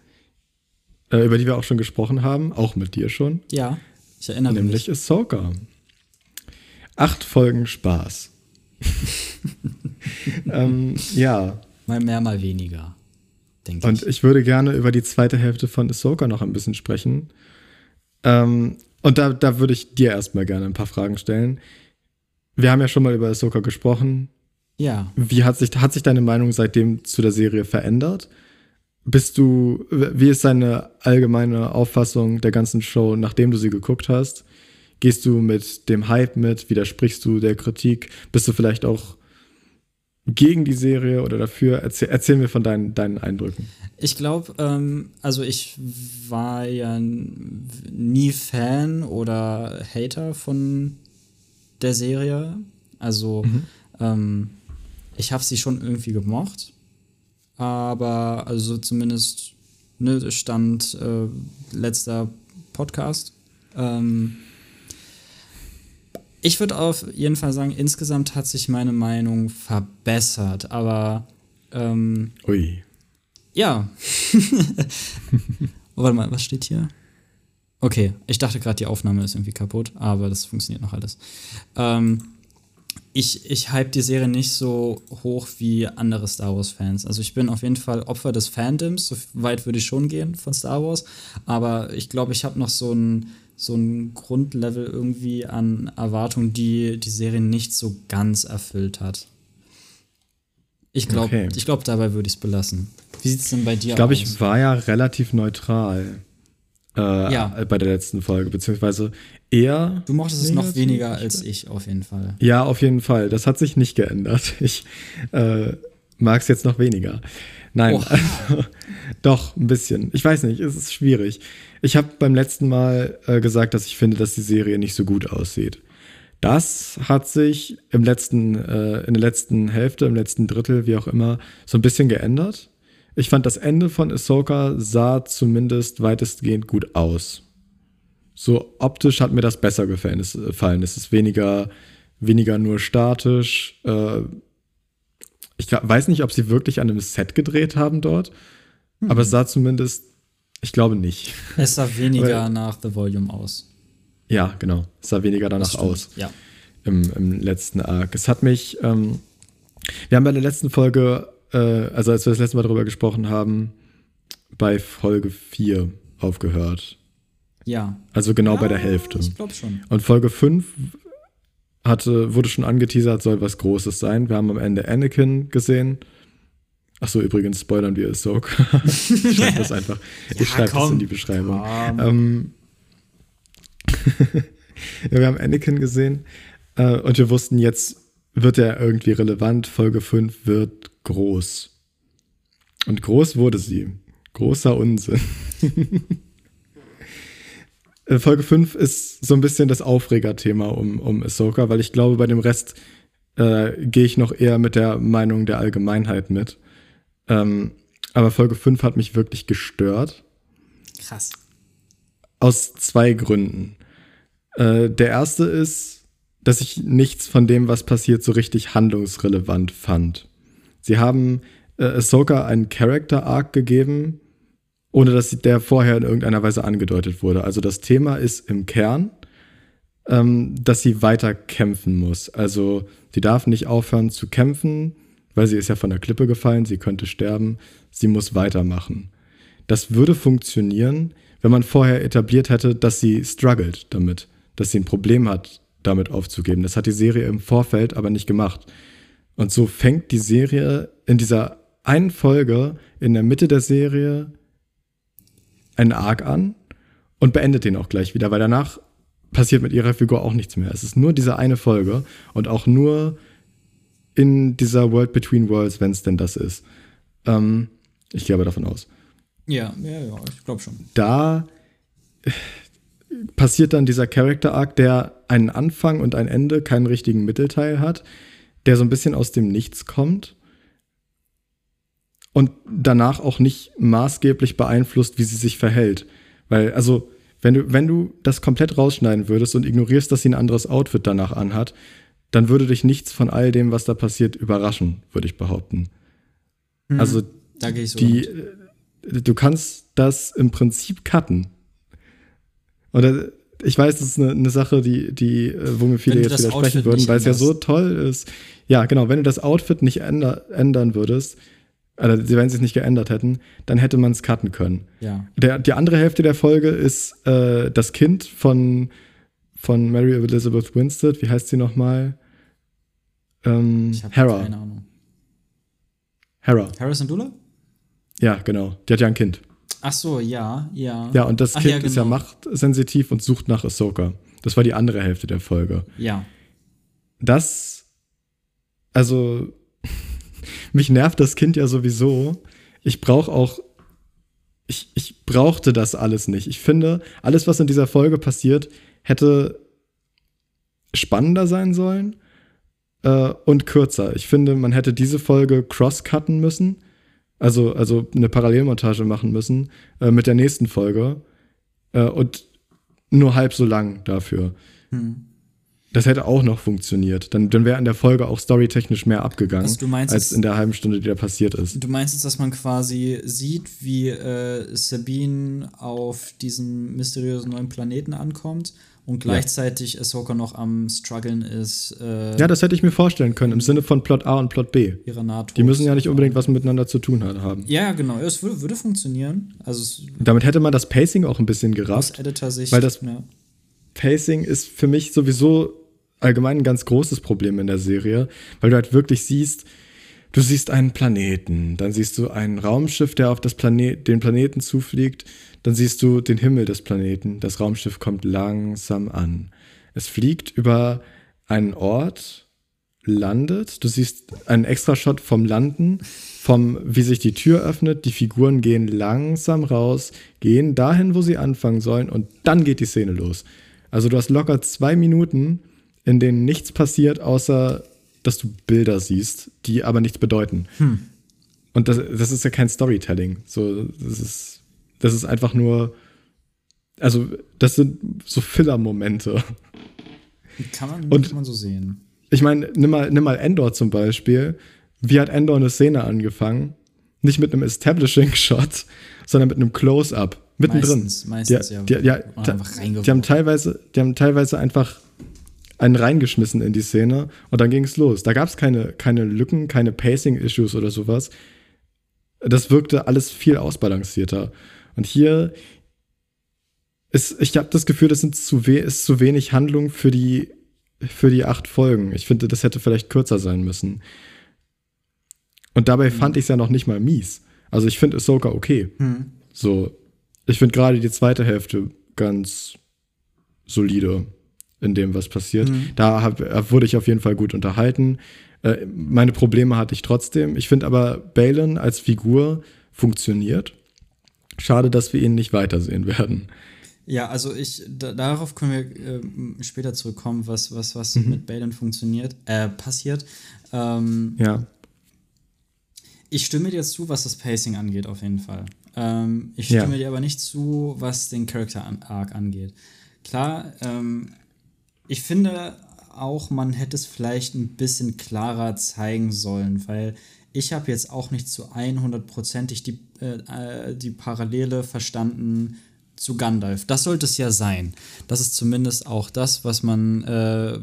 äh, über die wir auch schon gesprochen haben, auch mit dir schon. Ja, ich erinnere nämlich mich. Nämlich Ahsoka. Acht Folgen Spaß. ähm, ja. Mal mehr, mal weniger, denke ich. Und ich würde gerne über die zweite Hälfte von Ahsoka noch ein bisschen sprechen. Ähm, und da, da würde ich dir erstmal gerne ein paar Fragen stellen. Wir haben ja schon mal über Ahsoka gesprochen. Ja. Wie hat sich, hat sich deine Meinung seitdem zu der Serie verändert? Bist du, wie ist deine allgemeine Auffassung der ganzen Show, nachdem du sie geguckt hast? Gehst du mit dem Hype mit? Widersprichst du der Kritik? Bist du vielleicht auch gegen die Serie oder dafür? Erzähl, erzähl mir von deinen, deinen Eindrücken. Ich glaube, ähm, also ich war ja nie Fan oder Hater von der Serie. Also mhm. ähm, ich habe sie schon irgendwie gemocht, aber also zumindest ne, stand äh, letzter Podcast. Ähm, ich würde auf jeden Fall sagen, insgesamt hat sich meine Meinung verbessert, aber ähm, Ui. Ja. oh, warte mal, was steht hier? Okay, ich dachte gerade, die Aufnahme ist irgendwie kaputt, aber das funktioniert noch alles. Ähm, ich, ich hype die Serie nicht so hoch wie andere Star Wars-Fans. Also ich bin auf jeden Fall Opfer des Fandoms, so weit würde ich schon gehen von Star Wars. Aber ich glaube, ich habe noch so ein, so ein Grundlevel irgendwie an Erwartungen, die die Serie nicht so ganz erfüllt hat. Ich glaube, okay. glaub, dabei würde ich es belassen. Wie sieht es denn bei dir ich glaub, aus? Ich glaube, ich war ja relativ neutral äh, ja. bei der letzten Folge, beziehungsweise eher. Du mochtest es noch weniger als ich, auf jeden Fall. Ja, auf jeden Fall. Das hat sich nicht geändert. Ich äh, mag es jetzt noch weniger. Nein, oh. also, doch, ein bisschen. Ich weiß nicht, es ist schwierig. Ich habe beim letzten Mal äh, gesagt, dass ich finde, dass die Serie nicht so gut aussieht. Das hat sich im letzten, äh, in der letzten Hälfte, im letzten Drittel, wie auch immer, so ein bisschen geändert. Ich fand, das Ende von Ahsoka sah zumindest weitestgehend gut aus. So optisch hat mir das besser gefallen. Es, gefallen. es ist weniger, weniger nur statisch. Äh, ich weiß nicht, ob sie wirklich an einem Set gedreht haben dort, mhm. aber es sah zumindest, ich glaube nicht. Es sah weniger nach The Volume aus. Ja, genau. Es sah weniger danach aus. Ja. Im, Im letzten Arc. Es hat mich, ähm, wir haben bei der letzten Folge äh, also als wir das letzte Mal darüber gesprochen haben, bei Folge 4 aufgehört. Ja. Also genau ja, bei der Hälfte. Ich glaube schon. Und Folge 5 hatte, wurde schon angeteasert, soll was Großes sein. Wir haben am Ende Anakin gesehen. Achso, übrigens spoilern wir Ahsoka. ich schreibe das einfach. Ja, ich schreibe das in die Beschreibung. Ähm, ja, wir haben Anakin gesehen äh, und wir wussten, jetzt wird er irgendwie relevant. Folge 5 wird groß. Und groß wurde sie. Großer Unsinn. Äh, Folge 5 ist so ein bisschen das Aufregerthema um, um Ahsoka, weil ich glaube, bei dem Rest äh, gehe ich noch eher mit der Meinung der Allgemeinheit mit. Ähm, aber Folge 5 hat mich wirklich gestört. Krass. Aus zwei Gründen. Äh, der erste ist, dass ich nichts von dem, was passiert, so richtig handlungsrelevant fand. Sie haben äh, Ahsoka einen Character Arc gegeben, ohne dass der vorher in irgendeiner Weise angedeutet wurde. Also das Thema ist im Kern, ähm, dass sie weiter kämpfen muss. Also sie darf nicht aufhören zu kämpfen, weil sie ist ja von der Klippe gefallen, sie könnte sterben, sie muss weitermachen. Das würde funktionieren, wenn man vorher etabliert hätte, dass sie struggelt damit, dass sie ein Problem hat, damit aufzugeben. Das hat die Serie im Vorfeld aber nicht gemacht. Und so fängt die Serie in dieser einen Folge in der Mitte der Serie einen Arc an und beendet den auch gleich wieder, weil danach passiert mit ihrer Figur auch nichts mehr. Es ist nur diese eine Folge und auch nur in dieser World Between Worlds, wenn es denn das ist. Ähm, ich gehe aber davon aus. Ja, ja, ja, ich glaube schon. Da passiert dann dieser Character Arc, der einen Anfang und ein Ende, keinen richtigen Mittelteil hat, der so ein bisschen aus dem Nichts kommt und danach auch nicht maßgeblich beeinflusst, wie sie sich verhält. Weil, also, wenn du, wenn du das komplett rausschneiden würdest und ignorierst, dass sie ein anderes Outfit danach anhat, dann würde dich nichts von all dem, was da passiert, überraschen, würde ich behaupten. Mhm, also, da gehe ich so die, mit. du kannst das im Prinzip cutten. Oder ich weiß, das ist eine, eine Sache, die, die, äh, wo mir viele jetzt widersprechen würden, weil es ja so toll ist. Ja, genau, wenn du das Outfit nicht änder, ändern würdest, also wenn sie es nicht geändert hätten, dann hätte man es cutten können. Ja. Der, die andere Hälfte der Folge ist äh, das Kind von, von Mary Elizabeth Winstead. Wie heißt sie nochmal? Ähm, ich Hera. Keine Ahnung. Hera. Harrison Dula? Ja, genau. Die hat ja ein Kind. Ach so, ja, ja. Ja, und das Ach, Kind ja, genau. ist ja genau. machtsensitiv und sucht nach Ahsoka. Das war die andere Hälfte der Folge. Ja. Das, also, mich nervt das Kind ja sowieso. Ich brauche auch, ich, ich brauchte das alles nicht. Ich finde, alles, was in dieser Folge passiert, hätte spannender sein sollen äh, und kürzer. Ich finde, man hätte diese Folge cross-cutten müssen also, also eine Parallelmontage machen müssen äh, mit der nächsten Folge äh, und nur halb so lang dafür. Hm. Das hätte auch noch funktioniert. Dann, dann wäre in der Folge auch storytechnisch mehr abgegangen, also meinst, als in der halben Stunde, die da passiert ist. Du meinst jetzt, dass man quasi sieht, wie äh, Sabine auf diesem mysteriösen neuen Planeten ankommt und gleichzeitig ja. Ahsoka noch am struggeln ist. Äh, ja, das hätte ich mir vorstellen können, im Sinne von Plot A und Plot B. Die müssen ja nicht unbedingt was miteinander zu tun haben. Ja, genau, es würde, würde funktionieren. Also Damit hätte man das Pacing auch ein bisschen gerafft. Aus Editor-Sicht. Weil das ja. Pacing ist für mich sowieso allgemein ein ganz großes Problem in der Serie, weil du halt wirklich siehst, du siehst einen Planeten, dann siehst du ein Raumschiff, der auf das Planet, den Planeten zufliegt, dann siehst du den Himmel des Planeten. Das Raumschiff kommt langsam an. Es fliegt über einen Ort, landet. Du siehst einen Extra-Shot vom Landen, vom, wie sich die Tür öffnet. Die Figuren gehen langsam raus, gehen dahin, wo sie anfangen sollen und dann geht die Szene los. Also du hast locker zwei Minuten, in denen nichts passiert, außer dass du Bilder siehst, die aber nichts bedeuten. Hm. Und das, das ist ja kein Storytelling. So, das ist das ist einfach nur, also das sind so Filler-Momente. Kann man, Und, kann man so sehen. Ich meine, nimm mal, nimm mal Endor zum Beispiel. Wie hat Endor eine Szene angefangen? Nicht mit einem Establishing-Shot, sondern mit einem Close-Up. Mittendrin. Meistens, meistens die, die, ja. Die, die, haben teilweise, die haben teilweise einfach einen reingeschmissen in die Szene und dann ging es los. Da gab es keine, keine Lücken, keine Pacing-Issues oder sowas. Das wirkte alles viel ausbalancierter. Und hier ist, ich habe das Gefühl, das sind zu we ist zu wenig Handlung für die, für die acht Folgen. Ich finde, das hätte vielleicht kürzer sein müssen. Und dabei mhm. fand ich es ja noch nicht mal mies. Also ich finde Ahsoka okay. Mhm. So, ich finde gerade die zweite Hälfte ganz solide in dem, was passiert. Mhm. Da hab, wurde ich auf jeden Fall gut unterhalten. Äh, meine Probleme hatte ich trotzdem. Ich finde aber Balin als Figur funktioniert. Schade, dass wir ihn nicht weitersehen werden. Ja, also ich, da, darauf können wir äh, später zurückkommen, was, was, was mhm. mit Balin funktioniert, äh, passiert. Ähm, ja. Ich stimme dir zu, was das Pacing angeht, auf jeden Fall. Ähm, ich stimme ja. dir aber nicht zu, was den Character Arc angeht. Klar, ähm, ich finde auch, man hätte es vielleicht ein bisschen klarer zeigen sollen, weil ich habe jetzt auch nicht zu 100%ig die, äh, äh, die Parallele verstanden zu Gandalf. Das sollte es ja sein. Das ist zumindest auch das, was man, äh,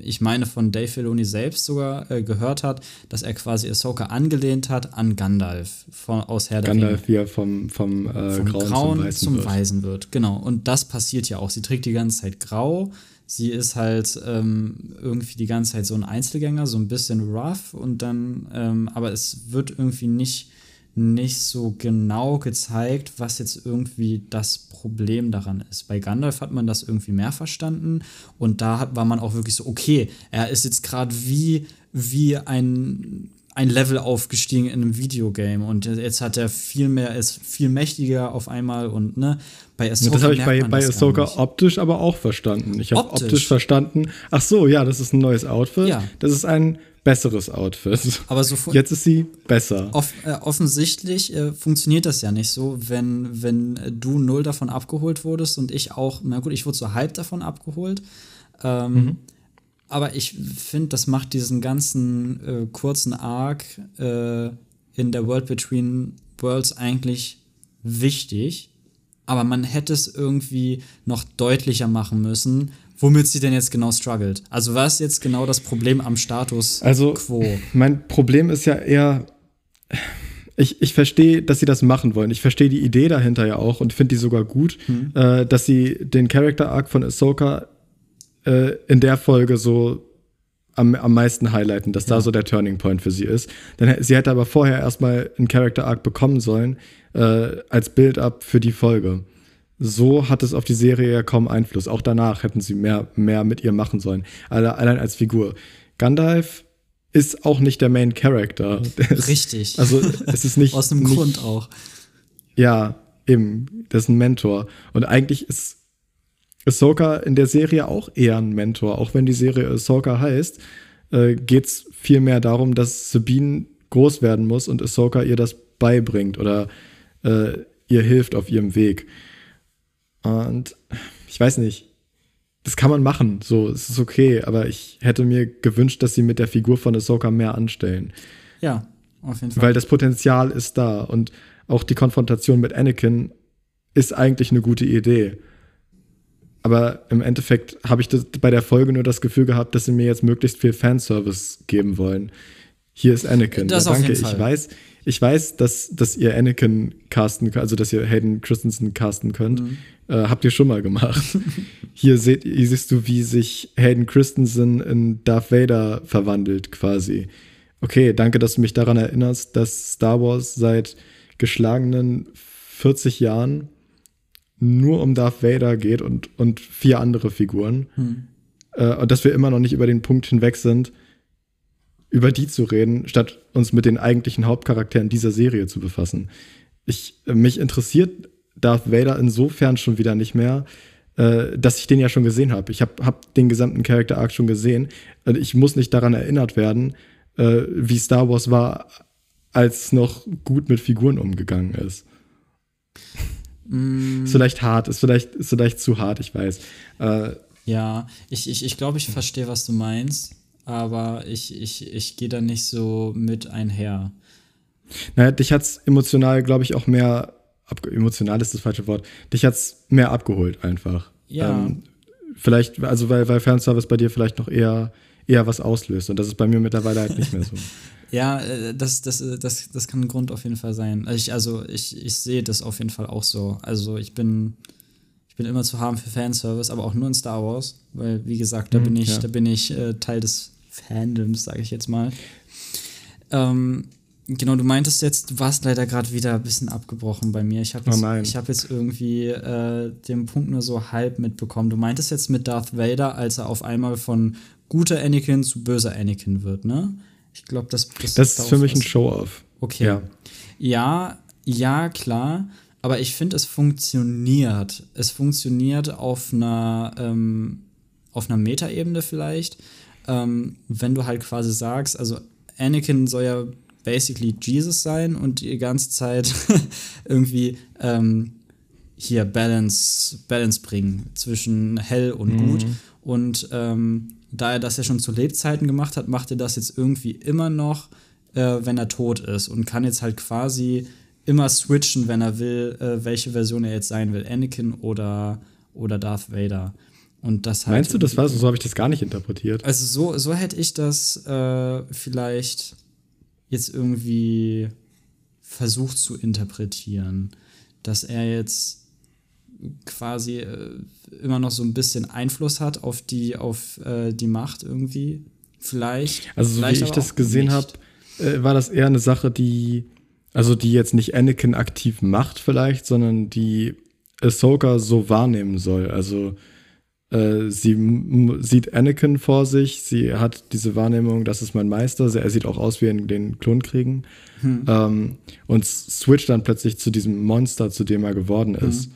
ich meine, von Dave Filoni selbst sogar äh, gehört hat, dass er quasi Ahsoka angelehnt hat an Gandalf von, aus Herr der Gandalf, wie er vom, vom, äh, vom Grauen, Grauen, zum, Weißen, zum wird. Weisen wird. Genau. Und das passiert ja auch. Sie trägt die ganze Zeit grau sie ist halt ähm, irgendwie die ganze Zeit so ein Einzelgänger, so ein bisschen rough und dann, ähm, aber es wird irgendwie nicht, nicht so genau gezeigt, was jetzt irgendwie das Problem daran ist. Bei Gandalf hat man das irgendwie mehr verstanden und da hat, war man auch wirklich so, okay, er ist jetzt gerade wie, wie ein ein Level aufgestiegen in einem Videogame und jetzt hat er viel mehr, ist viel mächtiger auf einmal und ne, bei Ahsoka. Das habe ich bei, bei Ahsoka optisch aber auch verstanden. Ich habe optisch. optisch. verstanden, ach so, ja, das ist ein neues Outfit. Ja. Das ist ein besseres Outfit. Aber so jetzt ist sie besser. Off äh, offensichtlich äh, funktioniert das ja nicht so, wenn, wenn du null davon abgeholt wurdest und ich auch, na gut, ich wurde so halb davon abgeholt. Ähm, mhm. Aber ich finde, das macht diesen ganzen äh, kurzen Arc äh, in der World Between Worlds eigentlich wichtig. Aber man hätte es irgendwie noch deutlicher machen müssen, womit sie denn jetzt genau struggelt. Also was ist jetzt genau das Problem am Status also, quo? Mein Problem ist ja eher, ich, ich verstehe, dass sie das machen wollen. Ich verstehe die Idee dahinter ja auch und finde die sogar gut, hm. äh, dass sie den Character Arc von Ahsoka äh, in der Folge so am, am meisten highlighten, dass ja. da so der Turning Point für sie ist. Dann, sie hätte aber vorher erstmal einen Character Arc bekommen sollen, äh, als Build-up für die Folge. So hat es auf die Serie ja kaum Einfluss. Auch danach hätten sie mehr, mehr mit ihr machen sollen. Allein als Figur. Gandalf ist auch nicht der Main Character. Richtig. Also es ist nicht. Aus einem nicht, Grund auch. Ja, eben. Das ist ein Mentor. Und eigentlich ist Ahsoka in der Serie auch eher ein Mentor. Auch wenn die Serie Ahsoka heißt, äh, geht es vielmehr darum, dass Sabine groß werden muss und Ahsoka ihr das beibringt oder äh, ihr hilft auf ihrem Weg. Und ich weiß nicht, das kann man machen, so, es ist okay, aber ich hätte mir gewünscht, dass sie mit der Figur von Ahsoka mehr anstellen. Ja, auf jeden Fall. Weil das Potenzial ist da und auch die Konfrontation mit Anakin ist eigentlich eine gute Idee. Aber im Endeffekt habe ich bei der Folge nur das Gefühl gehabt, dass sie mir jetzt möglichst viel Fanservice geben wollen. Hier ist Anakin. Das ja, danke. Ich weiß, ich weiß, dass, dass ihr Anakin casten könnt, also dass ihr Hayden Christensen casten könnt. Mhm. Äh, habt ihr schon mal gemacht. hier, seht, hier siehst du, wie sich Hayden Christensen in Darth Vader verwandelt, quasi. Okay, danke, dass du mich daran erinnerst, dass Star Wars seit geschlagenen 40 Jahren nur um Darth Vader geht und, und vier andere Figuren. Hm. Äh, und dass wir immer noch nicht über den Punkt hinweg sind, über die zu reden, statt uns mit den eigentlichen Hauptcharakteren dieser Serie zu befassen. Ich, mich interessiert Darth Vader insofern schon wieder nicht mehr, äh, dass ich den ja schon gesehen habe. Ich habe hab den gesamten Character Arc schon gesehen. Ich muss nicht daran erinnert werden, äh, wie Star Wars war, als es noch gut mit Figuren umgegangen ist. Mm. Ist vielleicht hart, ist vielleicht, ist vielleicht zu hart, ich weiß. Äh, ja, ich, ich, ich glaube, ich verstehe, was du meinst, aber ich, ich, ich gehe da nicht so mit einher. Naja, dich hat es emotional, glaube ich, auch mehr, emotional ist das falsche Wort, dich hat es mehr abgeholt einfach. Ja. Ähm, vielleicht, also weil, weil Fernservice bei dir vielleicht noch eher, eher was auslöst und das ist bei mir mittlerweile halt nicht mehr so. Ja, äh, das, das, äh, das, das kann ein Grund auf jeden Fall sein. Ich, also ich, ich sehe das auf jeden Fall auch so. Also ich bin, ich bin immer zu haben für Fanservice, aber auch nur in Star Wars, weil wie gesagt, da mhm, bin ich, ja. da bin ich äh, Teil des Fandoms, sage ich jetzt mal. Ähm, genau, du meintest jetzt, du warst leider gerade wieder ein bisschen abgebrochen bei mir. Ich habe jetzt, oh hab jetzt irgendwie äh, den Punkt nur so halb mitbekommen. Du meintest jetzt mit Darth Vader, als er auf einmal von guter Anakin zu böser Anakin wird, ne? Ich glaube, das, das, das ist für mich ein Show-off. Okay. Ja. ja, ja, klar. Aber ich finde, es funktioniert. Es funktioniert auf einer, ähm, auf einer Metaebene vielleicht. Ähm, wenn du halt quasi sagst, also Anakin soll ja basically Jesus sein und die ganze Zeit irgendwie ähm, hier Balance, Balance bringen zwischen hell und mhm. gut. Und ähm, da er das ja schon zu Lebzeiten gemacht hat, macht er das jetzt irgendwie immer noch, äh, wenn er tot ist und kann jetzt halt quasi immer switchen, wenn er will, äh, welche Version er jetzt sein will, Anakin oder, oder Darth Vader. Und das halt Meinst du, das war so? So habe ich das gar nicht interpretiert. Also so, so hätte ich das äh, vielleicht jetzt irgendwie versucht zu interpretieren, dass er jetzt quasi äh, immer noch so ein bisschen Einfluss hat auf die, auf äh, die Macht irgendwie. Vielleicht. Also so vielleicht wie ich das gesehen habe, äh, war das eher eine Sache, die, also die jetzt nicht Anakin aktiv macht vielleicht, sondern die Ahsoka so wahrnehmen soll. Also sie sieht Anakin vor sich, sie hat diese Wahrnehmung, das ist mein Meister, er sieht auch aus wie in den Klonkriegen hm. ähm, und switcht dann plötzlich zu diesem Monster, zu dem er geworden ist.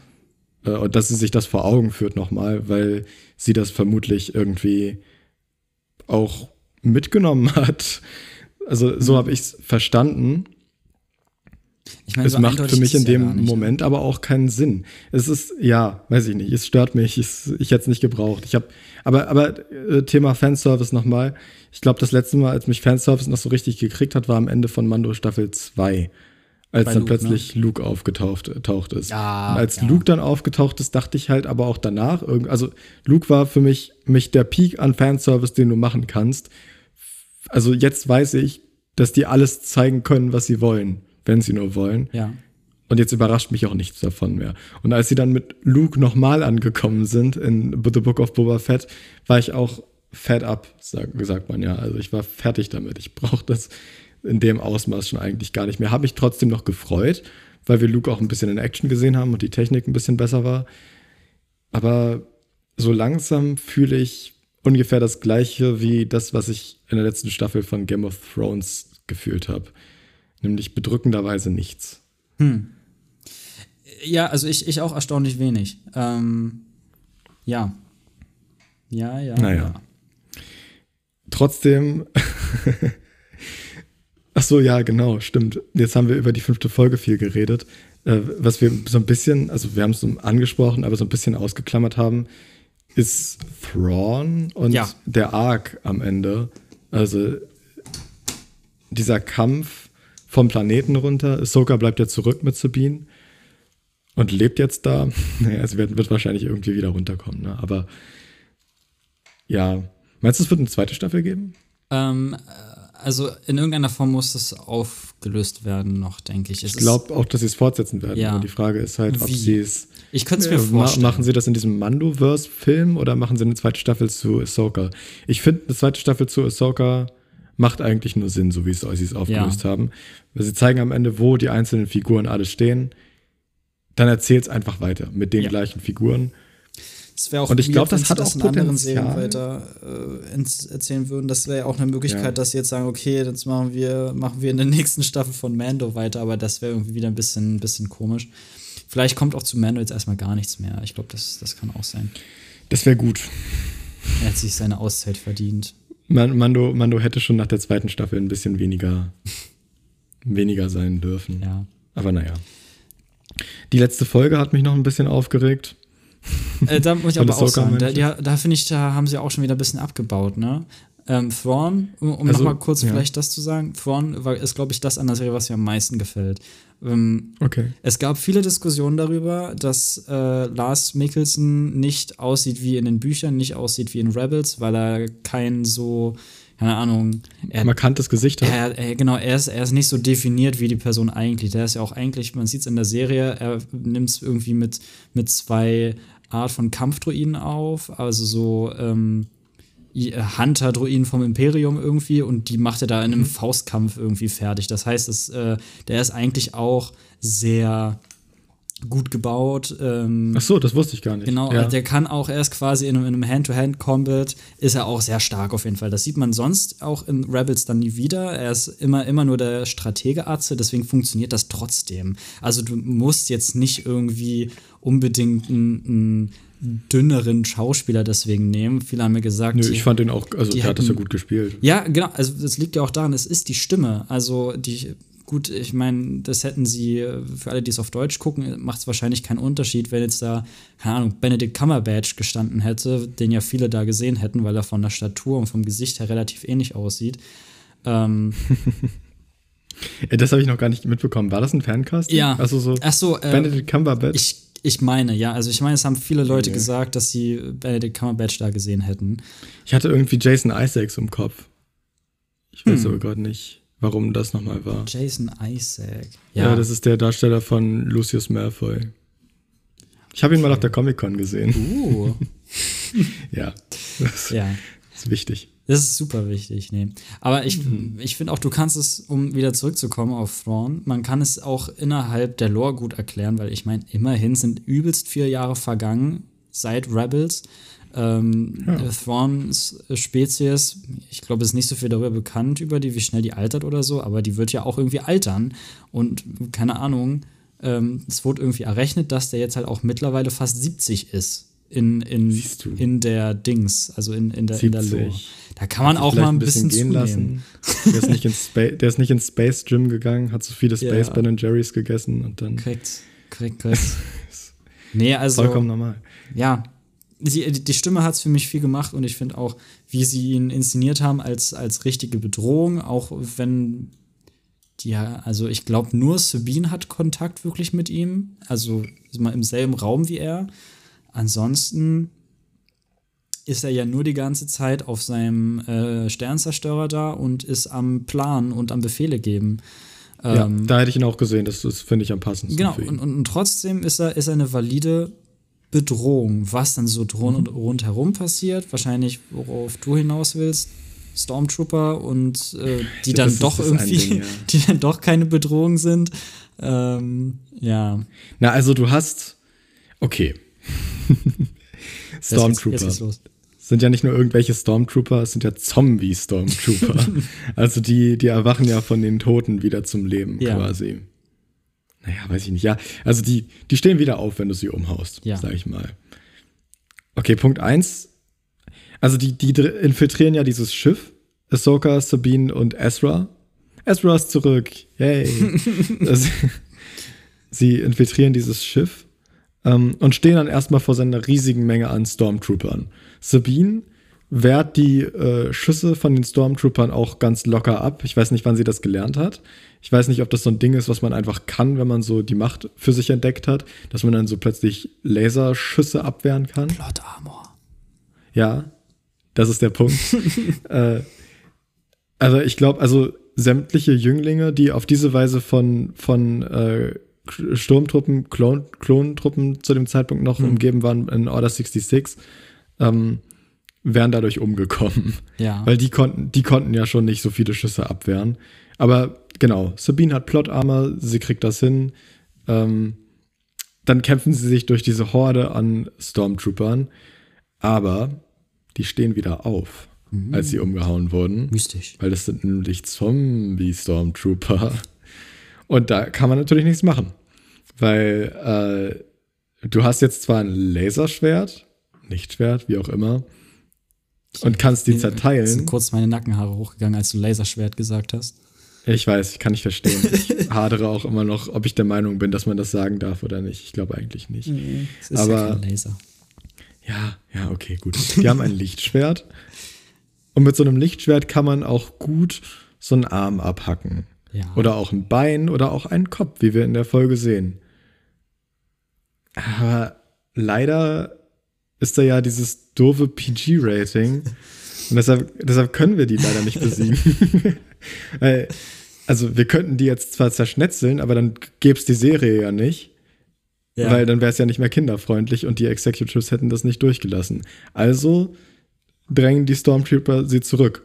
Hm. Äh, und dass sie sich das vor Augen führt nochmal, weil sie das vermutlich irgendwie auch mitgenommen hat. Also so hm. habe ich es verstanden. Ich meine, es so macht für mich in dem ja nicht, Moment aber auch keinen Sinn. Es ist, ja, weiß ich nicht, es stört mich, es, ich hätte es nicht gebraucht. Ich habe, aber, aber äh, Thema Fanservice nochmal. Ich glaube, das letzte Mal, als mich Fanservice noch so richtig gekriegt hat, war am Ende von Mando Staffel 2. Als Bei dann Luke, plötzlich ne? Luke aufgetaucht taucht ist. Ja, Und als ja. Luke dann aufgetaucht ist, dachte ich halt aber auch danach, also Luke war für mich, mich der Peak an Fanservice, den du machen kannst. Also jetzt weiß ich, dass die alles zeigen können, was sie wollen wenn sie nur wollen. Ja. Und jetzt überrascht mich auch nichts davon mehr. Und als sie dann mit Luke nochmal angekommen sind in The Book of Boba Fett, war ich auch fed up, sag, sagt man ja. Also ich war fertig damit. Ich brauche das in dem Ausmaß schon eigentlich gar nicht mehr. Habe mich trotzdem noch gefreut, weil wir Luke auch ein bisschen in Action gesehen haben und die Technik ein bisschen besser war. Aber so langsam fühle ich ungefähr das gleiche wie das, was ich in der letzten Staffel von Game of Thrones gefühlt habe nämlich bedrückenderweise nichts. Hm. Ja, also ich, ich auch erstaunlich wenig. Ähm, ja. Ja, ja. Naja. Ja. Trotzdem. Ach so, ja, genau, stimmt. Jetzt haben wir über die fünfte Folge viel geredet. Äh, was wir so ein bisschen, also wir haben es angesprochen, aber so ein bisschen ausgeklammert haben, ist Thrawn und ja. der Arc am Ende. Also dieser Kampf vom Planeten runter. Ahsoka bleibt ja zurück mit Sabine und lebt jetzt da. Naja, es wird, wird wahrscheinlich irgendwie wieder runterkommen, ne? Aber ja. Meinst du, es wird eine zweite Staffel geben? Ähm, also in irgendeiner Form muss es aufgelöst werden noch, denke ich. Es ich glaube auch, dass sie es fortsetzen werden. Ja. Die Frage ist halt, ob sie es. Ich könnte es mir äh, vorstellen. Machen sie das in diesem Mandoverse-Film oder machen sie eine zweite Staffel zu Ahsoka? Ich finde eine zweite Staffel zu Ahsoka macht eigentlich nur Sinn, so wie es sie es aufgelöst ja. haben. Weil sie zeigen am Ende, wo die einzelnen Figuren alles stehen. Dann erzählt es einfach weiter mit den ja. gleichen Figuren. Das auch und ich glaube, das hat das auch in anderen Serien weiter äh, erzählen würden. Das wäre ja auch eine Möglichkeit, ja. dass sie jetzt sagen, okay, jetzt machen wir, machen wir in der nächsten Staffel von Mando weiter, aber das wäre irgendwie wieder ein bisschen, ein bisschen komisch. Vielleicht kommt auch zu Mando jetzt erstmal gar nichts mehr. Ich glaube, das, das kann auch sein. Das wäre gut. Er hat sich seine Auszeit verdient. Mando, Mando hätte schon nach der zweiten Staffel ein bisschen weniger, weniger sein dürfen. Ja. Aber naja. Die letzte Folge hat mich noch ein bisschen aufgeregt. Äh, da muss ich aber auch sagen, da, da, da finde ich, da haben sie auch schon wieder ein bisschen abgebaut, ne? Ähm, Thrawn, um, um also, nochmal kurz ja. vielleicht das zu sagen, Thrawn war, ist, glaube ich, das an der Serie, was mir am meisten gefällt. Ähm, okay. Es gab viele Diskussionen darüber, dass äh, Lars Mikkelsen nicht aussieht wie in den Büchern, nicht aussieht wie in Rebels, weil er kein so, keine Ahnung. Er, Markantes Gesicht hat. Er, er, genau, er ist, er ist nicht so definiert wie die Person eigentlich. Der ist ja auch eigentlich, man sieht es in der Serie, er nimmt es irgendwie mit, mit zwei Art von Kampfdruiden auf, also so, ähm, Hunter-Druiden vom Imperium irgendwie und die macht er da in einem mhm. Faustkampf irgendwie fertig. Das heißt, es, äh, der ist eigentlich auch sehr gut gebaut. Ähm, Ach so, das wusste ich gar nicht. Genau, ja. der kann auch erst quasi in einem Hand-to-Hand-Combat ist er auch sehr stark auf jeden Fall. Das sieht man sonst auch in Rebels dann nie wieder. Er ist immer, immer nur der Stratege-Arze, deswegen funktioniert das trotzdem. Also du musst jetzt nicht irgendwie unbedingt ein, ein dünneren Schauspieler deswegen nehmen. Viele haben mir gesagt. Nö, ich fand ihn auch, also der hat das ja gut gespielt. Ja, genau, also das liegt ja auch daran, es ist die Stimme. Also die, gut, ich meine, das hätten sie, für alle, die es auf Deutsch gucken, macht es wahrscheinlich keinen Unterschied, wenn jetzt da, keine Ahnung, Benedict Cumberbatch gestanden hätte, den ja viele da gesehen hätten, weil er von der Statur und vom Gesicht her relativ ähnlich aussieht. Ähm, das habe ich noch gar nicht mitbekommen. War das ein Fancast? Ja. Also so, Ach so äh, Benedict Cumberbatch. Ich ich meine, ja. Also ich meine, es haben viele Leute okay. gesagt, dass sie Benedict Cumberbatch da gesehen hätten. Ich hatte irgendwie Jason Isaacs im Kopf. Ich weiß hm. aber gerade nicht, warum das nochmal war. Jason Isaac. Ja. ja, das ist der Darsteller von Lucius Malfoy. Ich habe ihn mal auf der Comic-Con gesehen. Uh. ja. Das ja. ist wichtig. Das ist super wichtig, nee. Aber ich, mhm. ich finde auch, du kannst es, um wieder zurückzukommen auf Thrawn, man kann es auch innerhalb der Lore gut erklären, weil ich meine, immerhin sind übelst vier Jahre vergangen seit Rebels. Ähm, Ja. Thrawns Spezies, ich glaube, es ist nicht so viel darüber bekannt, über die, wie schnell die altert oder so, aber die wird ja auch irgendwie altern. Und keine Ahnung, ähm, es wurde irgendwie errechnet, dass der jetzt halt auch mittlerweile fast 70 ist. In, in, in der Dings, also in, in, der, in der 70. Lore. Da kann man auch mal ein bisschen, gehen zunehmen. lassen. Der ist, nicht ins Spa der ist nicht ins Space Gym gegangen, hat so viele Space Ja. Ben Jerry's gegessen und dann Korrekt, korrekt, korrekt. nee, also. vollkommen normal. ja, die, die Stimme hat es für mich viel gemacht und ich finde auch, wie sie ihn inszeniert haben als, als richtige Bedrohung, auch wenn die, also ich glaube, nur Sabine hat Kontakt wirklich mit ihm, also ist mal im selben Raum wie er. Ansonsten ist er ja nur die ganze Zeit auf seinem äh, Sternzerstörer da und ist am Plan und am Befehle geben. ja, Ähm, da hätte ich ihn auch gesehen, das, das finde ich am passendsten Genau, und, und, und trotzdem ist er, ist er eine valide Bedrohung. Was dann so und rundherum passiert, wahrscheinlich worauf du hinaus willst, Stormtrooper und äh, die dann das doch irgendwie, Ding, ja. die dann doch keine Bedrohung sind. Ähm, ja. Na, also du hast, okay. Jetzt geht's- Stormtrooper. Jetzt geht's los. sind ja nicht nur irgendwelche Stormtrooper, es sind ja Zombie-Stormtrooper. also die, die erwachen ja von den Toten wieder zum Leben Ja. quasi. Naja, weiß ich nicht. Ja, also die, die stehen wieder auf, wenn du sie umhaust, Ja. sag ich mal. Okay, Punkt eins. Also die, die infiltrieren ja dieses Schiff. Ahsoka, Sabine und Ezra. Ezra ist zurück. Yay. das, sie infiltrieren dieses Schiff ähm, und stehen dann erstmal vor seiner riesigen Menge an Stormtroopern. Sabine wehrt die äh, Schüsse von den Stormtroopern auch ganz locker ab. Ich weiß nicht, wann sie das gelernt hat. Ich weiß nicht, ob das so ein Ding ist, was man einfach kann, wenn man so die Macht für sich entdeckt hat, dass man dann so plötzlich Laserschüsse abwehren kann. Plot Armor. Ja, das ist der Punkt. äh, also ich glaube, also sämtliche Jünglinge, die auf diese Weise von, von äh, Sturmtruppen, Klon, Klontruppen zu dem Zeitpunkt noch umgeben waren in Order 66, ähm, wären dadurch umgekommen. Ja. Weil die konnten, die konnten ja schon nicht so viele Schüsse abwehren. Aber genau, Sabine hat Plot Armor, sie kriegt das hin. Ähm, dann kämpfen sie sich durch diese Horde an Stormtroopern. Aber die stehen wieder auf, als sie umgehauen wurden. Mystisch. Weil das sind nämlich Zombie-Stormtrooper. Und da kann man natürlich nichts machen. Weil äh, du hast jetzt zwar ein Laserschwert, Lichtschwert, wie auch immer, und kannst die Mir sind zerteilen. kurz meine Nackenhaare hochgegangen, als du Laserschwert gesagt hast. Ich weiß, ich kann nicht verstehen. Ich hadere auch immer noch, ob ich der Meinung bin, dass man das sagen darf oder nicht. Ich glaube eigentlich nicht. Es ist Aber- ja kein Laser. Ja, ja, okay, gut. Die haben ein Lichtschwert. Und mit so einem Lichtschwert kann man auch gut so einen Arm abhacken. Ja. Oder auch ein Bein oder auch einen Kopf, wie wir in der Folge sehen. Aber leider ist da ja dieses doofe PG-Rating. Und deshalb, deshalb können wir die leider nicht besiegen. Also wir könnten die jetzt zwar zerschnetzeln, aber dann gäbe es die Serie ja nicht. Ja. Weil dann wäre es ja nicht mehr kinderfreundlich und die Executives hätten das nicht durchgelassen. Also drängen die Stormtrooper sie zurück.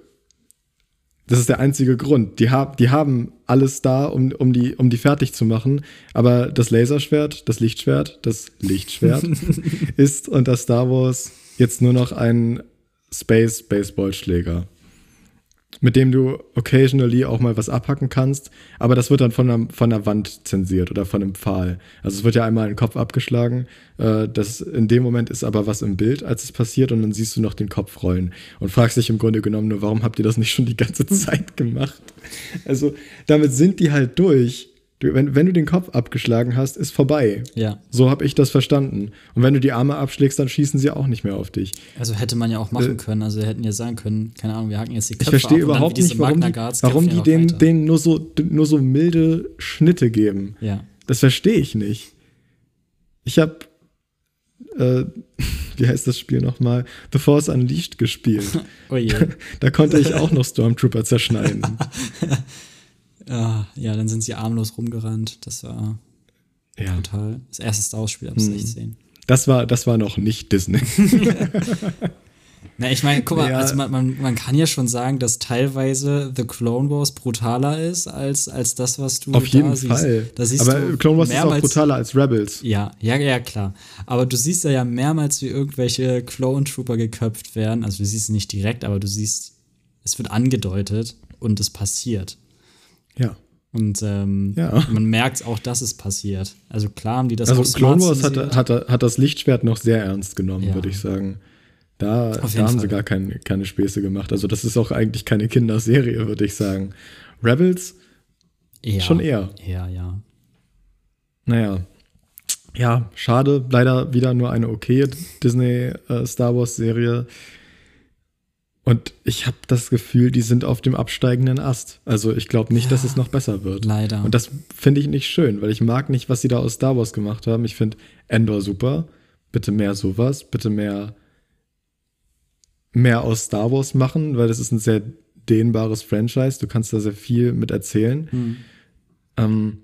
Das ist der einzige Grund. Die, hab, die haben alles da, um, um, die, um die fertig zu machen. Aber das Laserschwert, das Lichtschwert, das Lichtschwert ist unter Star Wars jetzt nur noch ein Space Baseballschläger. Mit dem du occasionally auch mal was abhacken kannst, aber das wird dann von der, von der Wand zensiert oder von einem Pfahl. Also es wird ja einmal ein Kopf abgeschlagen. Äh, das in dem Moment ist aber was im Bild, als es passiert, und dann siehst du noch den Kopf rollen und fragst dich im Grunde genommen nur, warum habt ihr das nicht schon die ganze Zeit gemacht? Also damit sind die halt durch. Du, wenn, wenn du den Kopf abgeschlagen hast, ist vorbei. ja. So habe ich das verstanden. Und wenn du die Arme abschlägst, dann schießen sie auch nicht mehr auf dich. Also hätte man ja auch machen Äh, können. Also hätten ja sagen können, keine Ahnung, wir hacken jetzt die Ich Köpfe verstehe ab und dann überhaupt nicht, warum die, warum die denen, denen nur, so, nur so milde Schnitte geben. Ja. Das verstehe ich nicht. Ich habe, äh, wie heißt das Spiel nochmal? The Force Unleashed gespielt. Oh je. da konnte ich auch noch Stormtrooper zerschneiden. Ah, ja, dann sind sie armlos rumgerannt. Das war Ja, total. Das erste Star Wars-Spiel ab Hm. 16. das war, das war noch nicht Disney. Na, ich meine, guck mal, ja. also man, man, man, kann ja schon sagen, dass teilweise The Clone Wars brutaler ist als, als das, was du Auf jeden Fall. Siehst. Aber Clone Wars ist auch brutaler als Rebels. Ja, ja, ja, klar. Aber du siehst ja, ja mehrmals, wie irgendwelche Clone Trooper geköpft werden. Also du siehst es nicht direkt, aber du siehst, es wird angedeutet und es passiert. Ja. Und ähm, ja. man merkt auch, dass es passiert. Also klar haben die das Also Clone Wars hat, hat, hat, das Lichtschwert noch sehr ernst genommen, ja. würde ich sagen. Da, da haben Fall. sie gar kein, keine Späße gemacht. Also das ist auch eigentlich keine Kinderserie, würde ich sagen. Rebels eher, schon eher. Ja, ja. Naja. Ja, schade. Leider wieder nur eine okay Disney äh. Und ich habe das Gefühl, die sind auf dem absteigenden Ast. Also ich glaube nicht, ja, dass es noch besser wird. Leider. Und das finde ich nicht schön, weil ich mag nicht, was sie da aus Star Wars gemacht haben. Ich finde Endor super. Bitte mehr sowas. Bitte mehr, mehr aus Star Wars machen, weil das ist ein sehr dehnbares Franchise. Du kannst da sehr viel mit erzählen. Hm. Ähm,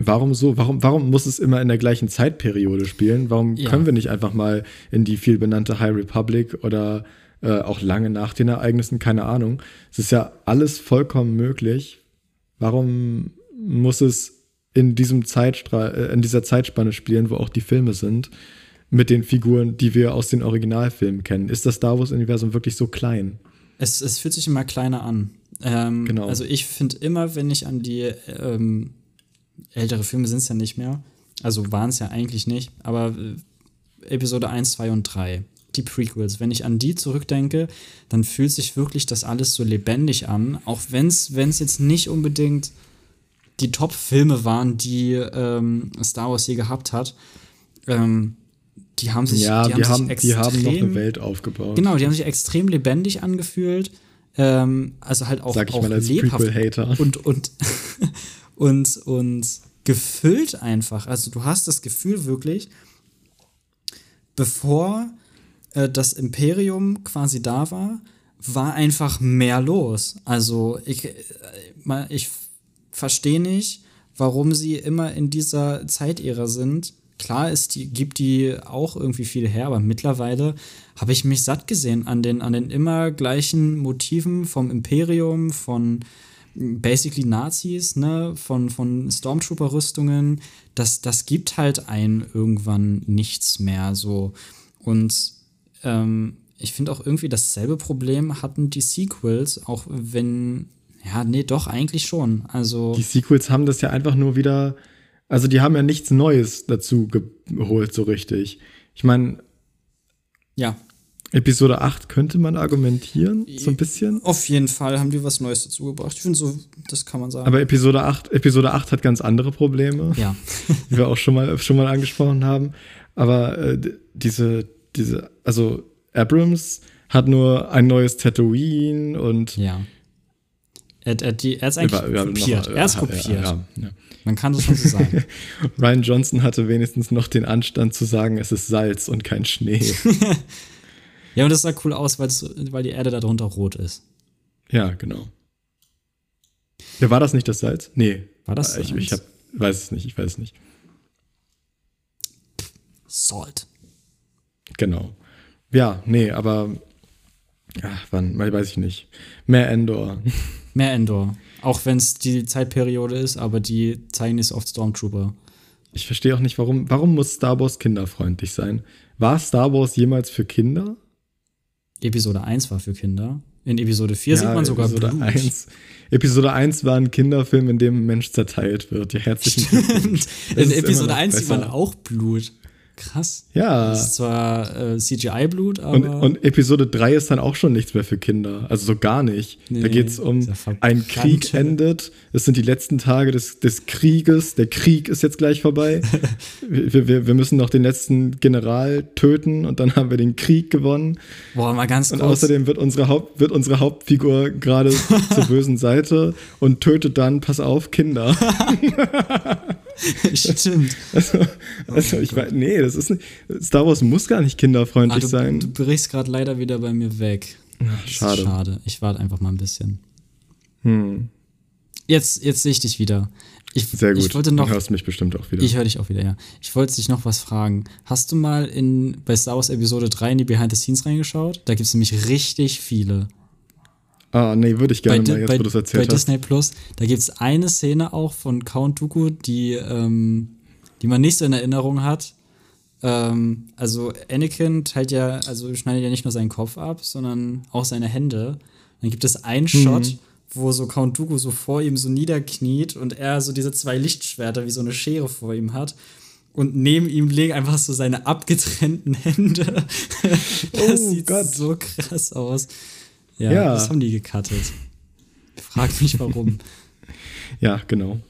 warum so? Warum, warum muss es immer in der gleichen Zeitperiode spielen? Warum ja. können wir nicht einfach mal in die viel benannte High Republic oder äh, auch lange nach den Ereignissen, keine Ahnung. Es ist ja alles vollkommen möglich. Warum muss es in diesem Zeitstrahl, äh, in dieser Zeitspanne spielen, wo auch die Filme sind, mit den Figuren, die wir aus den Originalfilmen kennen? Ist das Star Wars-Universum wirklich so klein? Es, es fühlt sich immer kleiner an. Ähm, genau. Also ich finde immer, wenn ich an die ähm, ältere Filme sind es ja nicht mehr, also waren es ja eigentlich nicht, aber äh, Episode 1, 2 und 3 die Prequels. Wenn ich an die zurückdenke, dann fühlt sich wirklich das alles so lebendig an, auch wenn es jetzt nicht unbedingt die Top-Filme waren, die ähm, Star Wars je gehabt hat. Ähm, die haben sich, ja, die, haben, haben, sich extrem, die haben noch eine Welt aufgebaut. Genau, die haben sich extrem lebendig angefühlt. Ähm, also halt auch, Sag ich auch mal als lebhaft und, und, und, und gefüllt einfach. Also du hast das Gefühl wirklich, bevor äh, das Imperium quasi da war, war einfach mehr los. Also ich, äh, ich verstehe nicht, warum sie immer in dieser Zeitära sind. Klar, es die, gibt die auch irgendwie viel her, aber mittlerweile habe ich mich satt gesehen an den, an den immer gleichen Motiven vom Imperium, von basically Nazis, ne, von, von Stormtrooper-Rüstungen. Das, das gibt halt einen irgendwann nichts mehr so. Und ähm, ich finde auch irgendwie dasselbe Problem hatten die Sequels, auch wenn, ja, nee, doch, eigentlich schon. Also. Die Sequels haben das ja einfach nur wieder, also die haben ja nichts Neues dazu geholt, so richtig. Ich meine. Ja. Episode 8 könnte man argumentieren, so ein bisschen. Auf jeden Fall haben die was Neues dazu gebracht. Ich finde so, das kann man sagen. Aber Episode 8, Episode 8 hat ganz andere Probleme. Ja. die wir auch schon mal, schon mal angesprochen haben. Aber äh, diese, diese, also Abrams hat nur ein neues Tatooine und. Ja. Er, er, die, er ist eigentlich über, kopiert. Noch, er ist kopiert. Ja, ja, Man kann das schon so sagen. Ryan Johnson hatte wenigstens noch den Anstand zu sagen, es ist Salz und kein Schnee. ja, und das sah cool aus, weil die Erde darunter rot ist. Ja, genau. Ja, war das nicht das Salz? Nee. War das Ich, ich hab, weiß es nicht, ich weiß es nicht. Salt. Genau. Ja, nee, aber ja, wann, weiß ich nicht. Mehr Endor. Mehr Endor. Auch wenn es die Zeitperiode ist, aber die zeigen es oft Stormtrooper. Ich verstehe auch nicht, warum, warum muss Star Wars kinderfreundlich sein? War Star Wars jemals für Kinder? Episode 1 war für Kinder. In Episode 4 ja, sieht man sogar Episode Blut. 1. Episode 1 war ein Kinderfilm, in dem ein Mensch zerteilt wird. Ja, herzlichen Glückwunsch. In Episode 1 sieht man auch Blut. Krass. Ja. Das ist zwar äh, CGI-Blut, aber. Und, und, Episode 3 ist dann auch schon nichts mehr für Kinder. Also so gar nicht. Nee, da geht es um, ein Krieg endet. Es sind die letzten Tage des, des Krieges. Der Krieg ist jetzt gleich vorbei. wir, wir, wir müssen noch den letzten General töten und dann haben wir den Krieg gewonnen. Boah, mal ganz kurz. Und außerdem wird unsere, Haupt, wird unsere Hauptfigur gerade zur bösen Seite und tötet dann, pass auf, Kinder. Stimmt. Also, also oh ich weiß, nee, das ist nicht, Star Wars muss gar nicht kinderfreundlich ah, du, sein. Du brichst gerade leider wieder bei mir weg. Ach, schade. Schade. Ich warte einfach mal ein bisschen. Hm. Jetzt, jetzt sehe ich dich wieder. Ich, Sehr gut. Ich wollte noch, du hörst mich bestimmt auch wieder. Ich höre dich auch wieder, ja. Ich wollte dich noch was fragen. Hast du mal in, bei Star Wars Episode 3 in die Behind the Scenes reingeschaut? Da gibt es nämlich richtig viele. Ah, nee, würde ich gerne bei, mal, jetzt bei, wo du es bei erzählt hast. Disney Plus, da gibt es eine Szene auch von Count Dooku, die, ähm, die man nicht so in Erinnerung hat. Ähm, also Anakin teilt ja, also schneidet ja nicht nur seinen Kopf ab, sondern auch seine Hände. Dann gibt es einen Mhm. Shot, wo so Count Dooku so vor ihm so niederkniet und er so diese zwei Lichtschwerter wie so eine Schere vor ihm hat. Und neben ihm liegen einfach so seine abgetrennten Hände. das Oh sieht Gott. so krass aus. Ja, Ja. das haben die gecuttet. Ich frag mich warum. Ja, genau.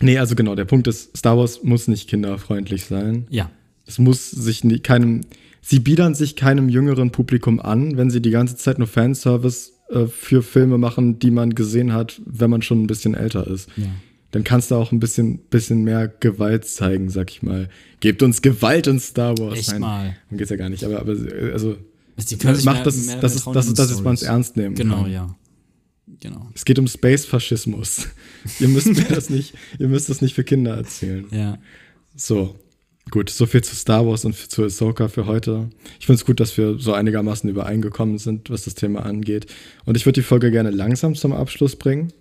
Nee, also genau, der Punkt ist, Star Wars muss nicht kinderfreundlich sein. ja. Es muss sich nie, keinem, sie biedern sich keinem jüngeren Publikum an, wenn sie die ganze Zeit nur Fanservice äh, für Filme machen, die man gesehen hat, wenn man schon ein bisschen älter ist. Ja. Dann kannst du auch ein bisschen, bisschen mehr Gewalt zeigen, sag ich mal. Gebt uns Gewalt in Star Wars. Echt mal. Darum geht's ja gar nicht, aber, aber äh, also Die können sich macht mehr- das, mehr- das, ist, das, ist, das ist man es ernst nehmen Genau, kann. ja. Genau. Es geht um Space-Faschismus. ihr müsst mir das nicht, ihr müsst das nicht für Kinder erzählen. Ja. So, gut, so viel zu Star Wars und zu Ahsoka für heute. Ich finde es gut, dass wir so einigermaßen übereingekommen sind, was das Thema angeht. Und ich würde die Folge gerne langsam zum Abschluss bringen.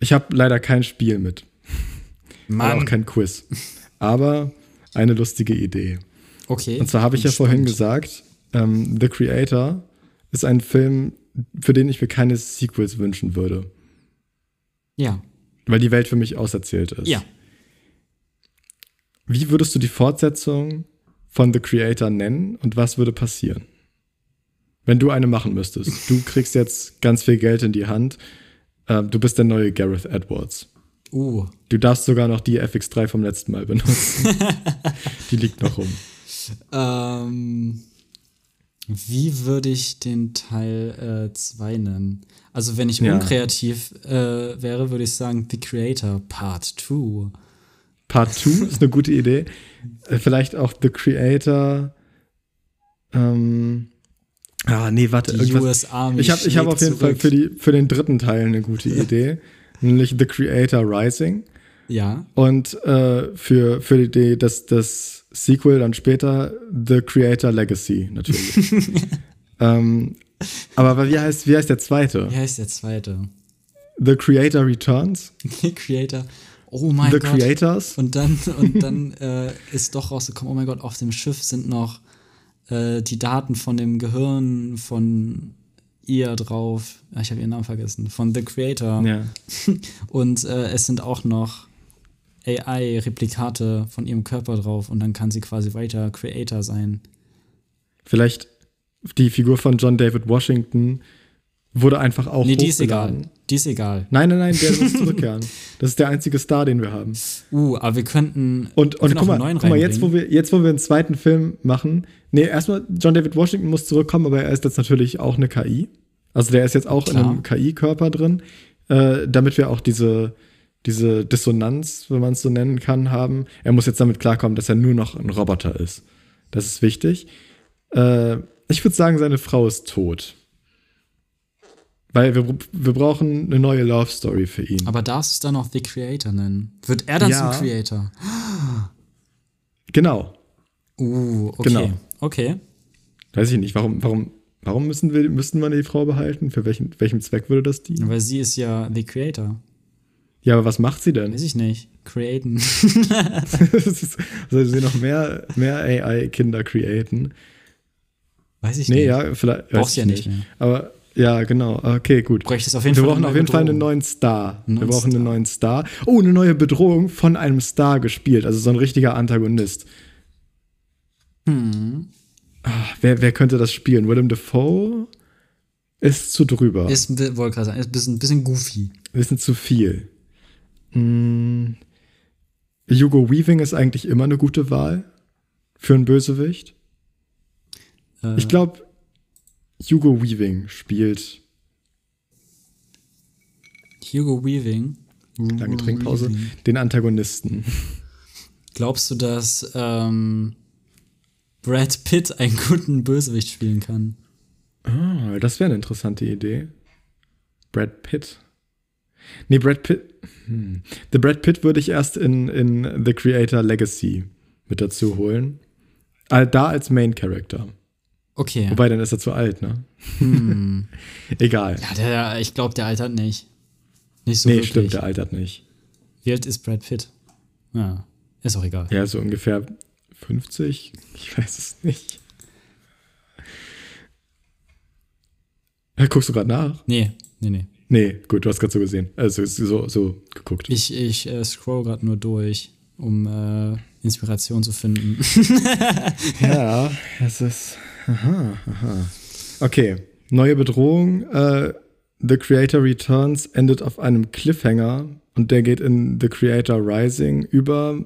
Ich habe leider kein Spiel mit, aber auch Mann. kein Quiz. Aber eine lustige Idee. Okay. Und zwar habe ich ja vorhin gesagt, ähm, The Creator ist ein Film, für den ich mir keine Sequels wünschen würde, Ja. weil die Welt für mich auserzählt ist. Ja. Wie würdest du die Fortsetzung von The Creator nennen und was würde passieren? Wenn du eine machen müsstest. Du kriegst jetzt ganz viel Geld in die Hand. Ähm, du bist der neue Gareth Edwards. Uh. Du darfst sogar noch die FX3 vom letzten Mal benutzen. die liegt noch rum. Ähm, wie würde ich den Teil 2 nennen? Also, wenn ich Ja. unkreativ äh, wäre, würde ich sagen The Creator Part 2. Part 2 ist eine gute Idee. Äh, Vielleicht auch The Creator. Ähm, ah, nee, warte. Die irgendwas- US Army. Ich habe ich hab auf jeden Fall zurück. für, die, für den dritten Teil eine gute Idee. nämlich The Creator Rising. Ja. Und äh, für, für die dass das Sequel dann später The Creator Legacy natürlich. ähm, aber wie heißt, wie heißt der zweite? Wie heißt der zweite? The Creator Returns? The Creator. Oh mein The Gott. Creators? Und dann, und dann äh, ist doch rausgekommen, oh mein Gott, auf dem Schiff sind noch äh, die Daten von dem Gehirn von ihr drauf. Ja, Ich habe ihren Namen vergessen. Von The Creator. Ja. Und äh, es sind auch noch AI-Replikate von ihrem Körper drauf und dann kann sie quasi weiter Creator sein. Vielleicht die Figur von John David Washington wurde einfach auch Nee, die ist egal. Die ist egal. Nein, nein, nein, der muss zurückkehren. Das ist der einzige Star, den wir haben. Uh, aber wir könnten. Und, wir und guck mal, guck mal jetzt, wo wir, jetzt, wo wir einen zweiten Film machen. Nee, erstmal, John David Washington muss zurückkommen, aber er ist jetzt natürlich auch eine KI. Also der ist jetzt auch Klar. in einem KI-Körper drin, äh, damit wir auch diese, diese Dissonanz, wenn man es so nennen kann, haben. Er muss jetzt damit klarkommen, dass er nur noch ein Roboter ist. Das ist wichtig. Äh, ich würde sagen, seine Frau ist tot. Weil wir, wir brauchen eine neue Love Story für ihn. Aber darfst du es dann auch The Creator nennen? Wird er dann Ja. zum Creator? Genau. Uh, okay. Genau. Okay. Weiß ich nicht, warum, warum, warum müssen wir, müssten wir die Frau behalten? Für welchen, welchem Zweck würde das dienen? Weil sie ist ja The Creator. Ja, aber was macht sie denn? Weiß ich nicht. Createn. Das ist- Soll sie noch mehr, mehr AI-Kinder createn? Weiß ich Nee, nicht. ja, vielleicht. Brauchst ja nicht mehr. Aber ja, genau. Okay, gut. Auf jeden wir Fall brauchen auf jeden Fall einen Bedrohung. neuen Star. Einen wir neuen brauchen einen Star. neuen Star. Oh, eine neue Bedrohung von einem Star gespielt. Also so ein richtiger Antagonist. Hm. Ah, wer, wer könnte das spielen? Willem Dafoe ist zu drüber. Ist, ein wollte gerade sagen, ist ein bisschen, bisschen goofy. Wir sind zu viel. Mm. Hugo Weaving ist eigentlich immer eine gute Wahl für einen Bösewicht. Äh, Ich glaube, Hugo Weaving spielt Hugo Weaving. lange Trinkpause Weaving. den Antagonisten. Glaubst du, dass ähm, Brad Pitt einen guten Bösewicht spielen kann? Ah, das wäre eine interessante Idee. Brad Pitt. Nee, Brad Pitt. Hm. The Brad Pitt würde ich erst in, in The Creator Legacy mit dazu holen. Da als Main Character. Okay. Wobei, dann ist er zu alt, ne? Hm. Egal. Ja, der, ich glaube, der altert nicht. Nicht so nee, wirklich. stimmt, der altert nicht. Wie alt ist Brad Pitt? Ja, ist auch egal. Ja, so ungefähr 50? Ich weiß es nicht. Guckst du gerade nach? Nee, nee, nee. Nee, gut, du hast gerade so gesehen. Also so, so geguckt. Ich, ich äh, scroll gerade nur durch, um äh, Inspiration zu finden. ja, es ist. Aha, aha. Okay, neue Bedrohung. Äh, The Creator Returns endet auf einem Cliffhanger und der geht in The Creator Rising über.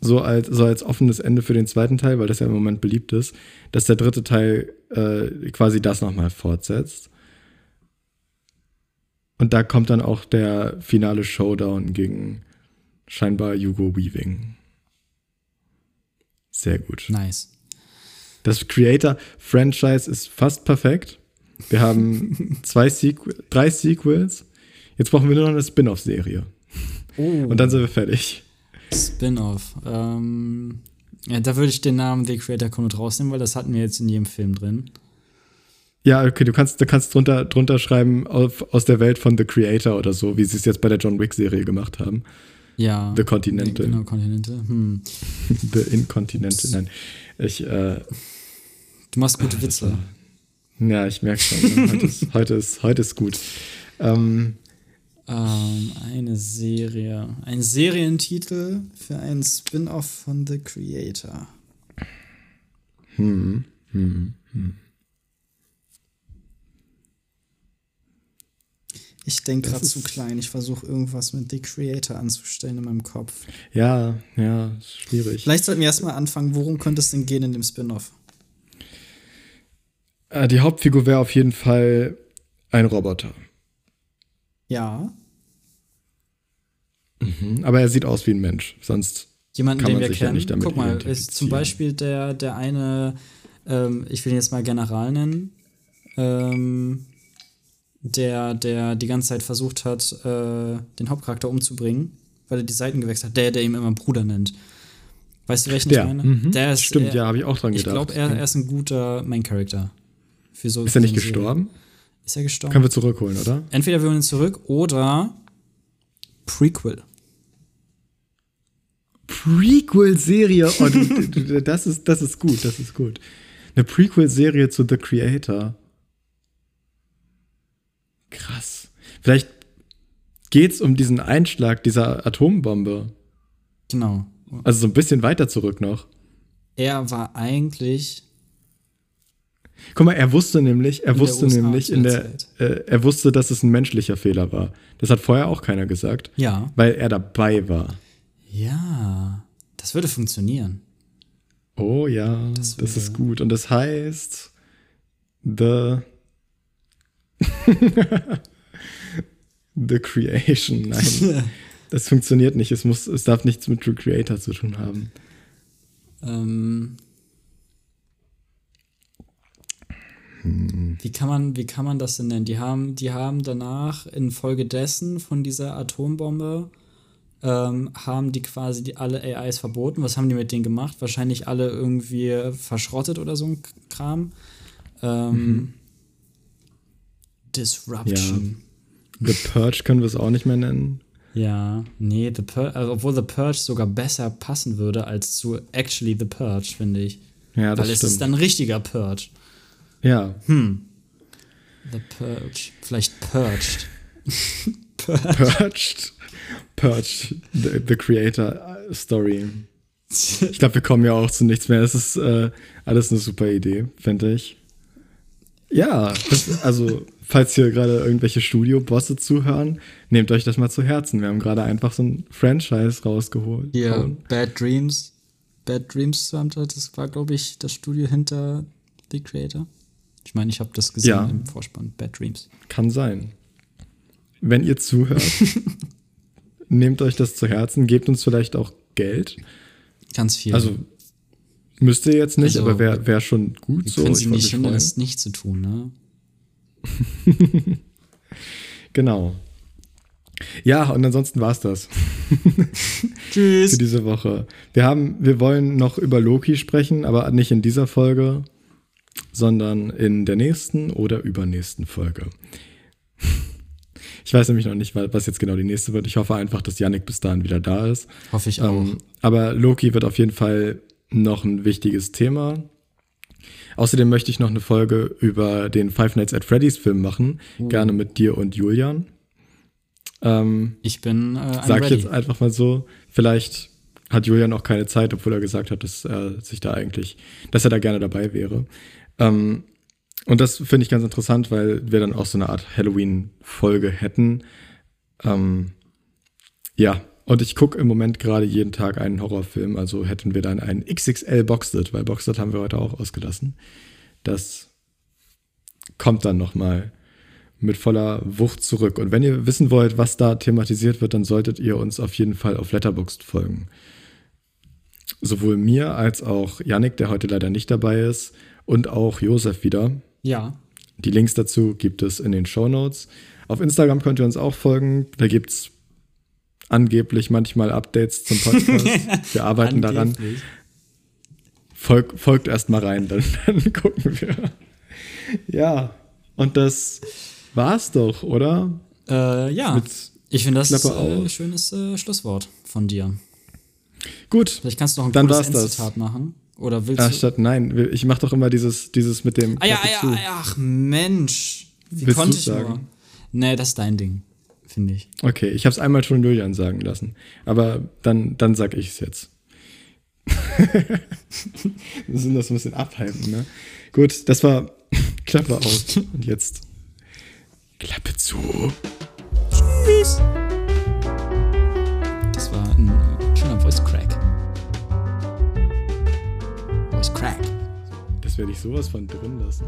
So als, so als offenes Ende für den zweiten Teil, weil das ja im Moment beliebt ist, dass der dritte Teil äh, quasi das nochmal fortsetzt. Und da kommt dann auch der finale Showdown gegen scheinbar Hugo Weaving. Sehr gut. Nice. Das Creator-Franchise ist fast perfekt. Wir haben zwei Sequ drei Sequels. Jetzt brauchen wir nur noch eine Spin-off-Serie. Oh. Und dann sind wir fertig. Spin-off. Ähm, ja, da würde ich den Namen The Creator Code rausnehmen, weil das hatten wir jetzt in jedem Film drin. Ja, okay, du kannst, du kannst drunter, drunter schreiben auf, aus der Welt von The Creator oder so, wie sie es jetzt bei der John Wick-Serie gemacht haben. Ja. The Continental. Genau, Continental. Hm. The Incontinental. Nein. Ich, äh, Du machst gute Witze. Ja, ich merke schon. Ne? Heute, ist, heute, ist, heute ist gut. Ähm, ähm, eine Serie. Ein Serientitel für einen Spin-off von The Creator. Hm, hm, hm. Ich denke gerade zu klein. Ich versuche irgendwas mit The Creator anzustellen in meinem Kopf. Ja, ja, schwierig. Vielleicht sollten wir erstmal anfangen, worum könnte es denn gehen in dem Spin-off? Äh, die Hauptfigur wäre auf jeden Fall ein Roboter. Ja. Mhm, aber er sieht aus wie ein Mensch, sonst Jemanden, kann den man wir sich kennen. ja nicht damit Guck mal, ist zum. Beispiel der, der eine, ähm, ich will ihn jetzt mal General nennen, ähm, der, der die ganze Zeit versucht hat, äh, den Hauptcharakter umzubringen, weil er die Seiten gewechselt hat, der, der ihn immer Bruder nennt. Weißt du, welchen Der, ich meine? mhm. Der ist, Stimmt, er, ja, habe ich auch dran Ich gedacht. glaube, er, er ist ein guter Main-Character. Für so ist er nicht eine Serie. gestorben? Ist er gestorben? Können wir zurückholen, oder? Entweder wir holen ihn zurück oder Prequel. Prequel-Serie. Oh, das, ist, das ist gut, das ist gut. Eine Prequel-Serie zu The Creator. Krass. Vielleicht geht's um diesen Einschlag dieser Atombombe. Genau. Also so ein bisschen weiter zurück noch. Er war eigentlich Guck mal, er wusste nämlich, er In der wusste USA nämlich in der der, äh, er wusste, dass es ein menschlicher Fehler war. Das hat vorher auch keiner gesagt, Ja. weil er dabei war. Ja. Das würde funktionieren. Oh ja, das, würde- ist gut. Und das heißt, The The Creation. Nein, das funktioniert nicht. Es muss, es darf nichts mit The Creator zu tun haben. Ähm, Wie kann man, wie kann man das denn nennen? Die haben, die haben danach infolgedessen von dieser Atombombe ähm, haben die quasi die alle AIs verboten. Was haben die mit denen gemacht? Wahrscheinlich alle irgendwie verschrottet oder so ein Kram. Ähm, Disruption. The Purge können wir es auch nicht mehr nennen. Ja, nee, The Purge, also obwohl The Purge sogar besser passen würde als zu Actually The Purge, finde ich. Ja, das Weil es stimmt. ist dann ein richtiger Purge. ja, The Purge. Vielleicht Purged. Purged. Purged. The, the Creator Story. Ich glaube, wir kommen ja auch zu nichts mehr. Es ist äh, alles eine super Idee, finde ich. Ja, das, also, falls hier gerade irgendwelche Studio-Bosse zuhören, nehmt euch das mal zu Herzen. Wir haben gerade einfach so ein Franchise rausgeholt. Hauen. Bad Dreams. Bad Dreams, das war, glaube ich, das Studio hinter The Creator. Ich meine, ich habe das gesehen Ja. im Vorspann. Bad Dreams. Kann sein. Wenn ihr zuhört, nehmt euch das zu Herzen, gebt uns vielleicht auch Geld. Ganz viel. Also, müsst ihr jetzt nicht, Also, aber wäre wär schon gut wir so. können Ich sie würd nicht freuen. es nicht zu tun, ne? Genau. Ja, und ansonsten war es das. Tschüss. Für diese Woche. Wir haben, wir wollen noch über Loki sprechen, aber nicht in dieser Folge, sondern in der nächsten oder übernächsten Folge. Ich weiß nämlich noch nicht, was jetzt genau die nächste wird. Ich hoffe einfach, dass Yannick bis dahin wieder da ist. Hoffe ich auch. Ähm, aber Loki wird auf jeden Fall noch ein wichtiges Thema. Außerdem möchte ich noch eine Folge über den Five Nights at Freddy's Film machen. Uh. Gerne mit dir und Julian. Ähm, ich bin. Äh, sag ich jetzt einfach mal so. Vielleicht hat Julian auch keine Zeit, obwohl er gesagt hat, dass er sich da eigentlich, dass er da gerne dabei wäre. Ähm, und das finde ich ganz interessant, weil wir dann auch so eine Art Halloween-Folge hätten. Ähm, ja, und ich gucke im Moment gerade jeden Tag einen Horrorfilm, also hätten wir dann einen XXL Boxed, weil Boxed haben wir heute auch ausgelassen. Das kommt dann noch mal mit voller Wucht zurück. Und wenn ihr wissen wollt, was da thematisiert wird, dann solltet ihr uns auf jeden Fall auf Letterboxd folgen. Sowohl mir als auch Yannick, der heute leider nicht dabei ist, und auch Josef wieder. Ja. Die Links dazu gibt es in den Show Notes. Auf Instagram könnt ihr uns auch folgen. Da gibt es angeblich manchmal Updates zum Podcast. Wir arbeiten daran. Folg, folgt erst mal rein, dann, dann gucken wir. Ja, und das war's doch, oder? Äh, ja. Mit ich finde das äh, ein schönes äh, Schlusswort von dir. Gut. Vielleicht kannst du noch ein dann cooles Endzitat machen. Oder willst Ach, du? Statt, nein, ich mache doch immer dieses, dieses mit dem. Ah, ja, ja, ja, ach Mensch. Wie willst konnte ich sagen? nur? Nee, das ist dein Ding, finde ich. Okay, ich habe es einmal schon Julian sagen lassen. Aber dann, dann sag ich es jetzt. Wir sind das ein bisschen abhalten, ne? Gut, das war Klappe aus. Und jetzt Klappe zu. Tschüss. Das war ein äh, schöner Voice Crack. Voice Crack. Das werde ich sowas von drin lassen.